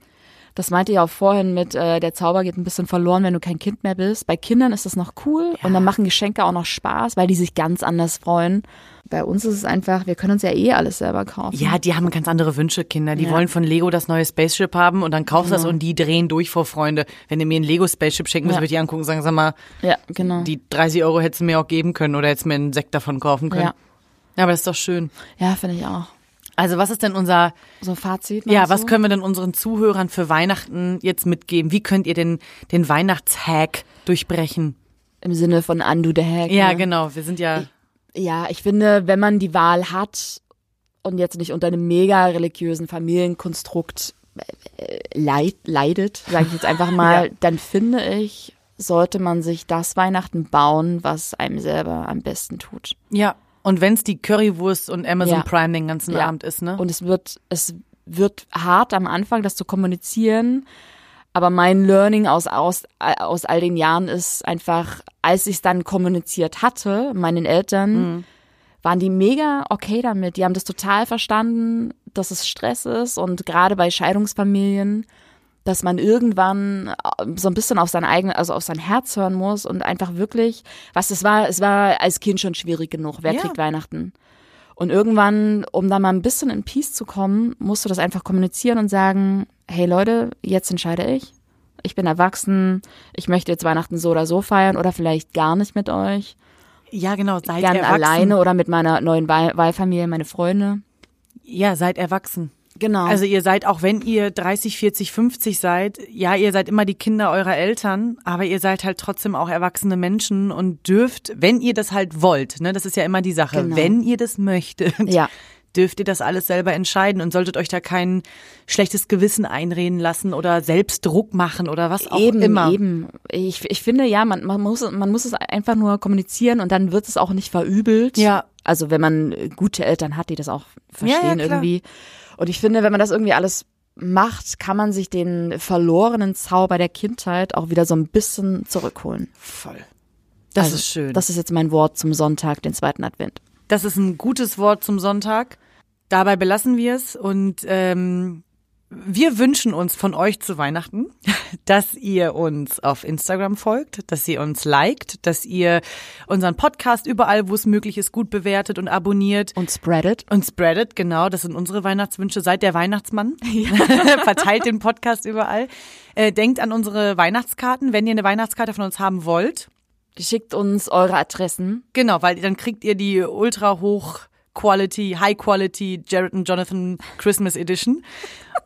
das meinte ich auch vorhin mit, äh, der Zauber geht ein bisschen verloren, wenn du kein Kind mehr bist. Bei Kindern ist das noch cool und dann machen Geschenke auch noch Spaß, weil die sich ganz anders freuen. Bei uns ist es einfach, wir können uns ja eh alles selber kaufen. Ja, die haben ganz andere Wünsche, Kinder. Die Ja. wollen von Lego das neue Spaceship haben und dann kaufst du das und die drehen durch vor Freunde. Wenn du mir ein Lego-Spaceship schenken willst, Ja. würde ich die angucken und sagen, sag mal, Ja, genau. die 30 Euro hättest du mir auch geben können oder hättest mir einen Sekt davon kaufen können. Ja. Ja, aber das ist doch schön. Ja, finde ich auch. Also was ist denn unser, So Fazit. ja, was du? können wir denn unseren Zuhörern für Weihnachten jetzt mitgeben? Wie könnt ihr den, den Weihnachtshack durchbrechen? Im Sinne von Undo the Hack. Ja, ne? genau. Wir sind ja, Ja, ich finde, wenn man die Wahl hat und jetzt nicht unter einem mega religiösen Familienkonstrukt äh, leid, leidet, sage ich jetzt einfach mal, Ja. dann finde ich, sollte man sich das Weihnachten bauen, was einem selber am besten tut. ja. Und wenn's die Currywurst und Amazon Ja. Prime den ganzen Ja. Abend ist, ne? Und es wird, es wird hart am Anfang, das zu kommunizieren. Aber mein Learning aus, aus, aus all den Jahren ist einfach, als ich es dann kommuniziert hatte, meinen Eltern, waren die mega okay damit. Die haben das total verstanden, dass es Stress ist und gerade bei Scheidungsfamilien, dass man irgendwann äh, so ein bisschen auf sein eigenes, also auf sein Herz hören muss und einfach wirklich, was es war, es war als Kind schon schwierig genug. Wer Ja. kriegt Weihnachten? Und irgendwann, um da mal ein bisschen in Peace zu kommen, musst du das einfach kommunizieren und sagen, hey Leute, jetzt entscheide ich. Ich bin erwachsen, ich möchte jetzt Weihnachten so oder so feiern oder vielleicht gar nicht mit euch. ja, genau. Seid Gerne erwachsen. alleine oder mit meiner neuen Wahl Wahlfamilie, meine Freunde. Ja, seid erwachsen. Genau. Also ihr seid, auch wenn ihr 30, 40, 50 seid, ja, ihr seid immer die Kinder eurer Eltern, aber ihr seid halt trotzdem auch erwachsene Menschen und dürft, wenn ihr das halt wollt, ne, das ist ja immer die Sache, Genau. wenn ihr das möchtet, Ja. dürft ihr das alles selber entscheiden und solltet euch da kein schlechtes Gewissen einreden lassen oder selbst Druck machen oder was auch eben, immer. Eben, Ich, ich finde ja, man, man, muss, man muss es einfach nur kommunizieren und dann wird es auch nicht verübelt. Ja. Also wenn man gute Eltern hat, die das auch verstehen klar. irgendwie. Und ich finde, wenn man das irgendwie alles macht, kann man sich den verlorenen Zauber der Kindheit auch wieder so ein bisschen zurückholen. Voll. Das Also, ist schön. Das ist jetzt mein Wort zum Sonntag, den zweiten Advent. Das ist ein gutes Wort zum Sonntag. Dabei belassen wir es und ähm, wir wünschen uns von euch zu Weihnachten, dass ihr uns auf Instagram folgt, dass ihr uns liked, dass ihr unseren Podcast überall, wo es möglich ist, gut bewertet und abonniert. Und spread it. Und spreadet, genau, das sind unsere Weihnachtswünsche. Seid der Weihnachtsmann. Verteilt den Podcast überall. Äh, denkt an unsere Weihnachtskarten, wenn ihr eine Weihnachtskarte von uns haben wollt. Schickt uns eure Adressen. Genau, weil dann kriegt ihr die ultra hoch Quality, High Quality Jared und Jonathan Christmas Edition.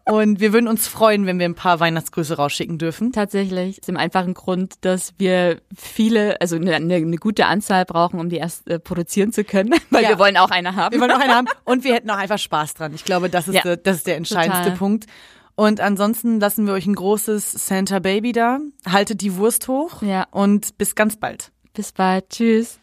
Und wir würden uns freuen, wenn wir ein paar Weihnachtsgrüße rausschicken dürfen. Tatsächlich, aus dem einfachen Grund, dass wir viele, also eine, eine, gute Anzahl brauchen, um die erst äh, produzieren zu können, weil Ja. wir wollen auch eine haben. Wir wollen noch eine haben und wir hätten auch einfach Spaß dran. Ich glaube, das ist, Ja, der, das ist der entscheidendste total. Punkt. Und ansonsten lassen wir euch ein großes Santa Baby da. Haltet die Wurst hoch Ja. und bis ganz bald. Bis bald. Tschüss.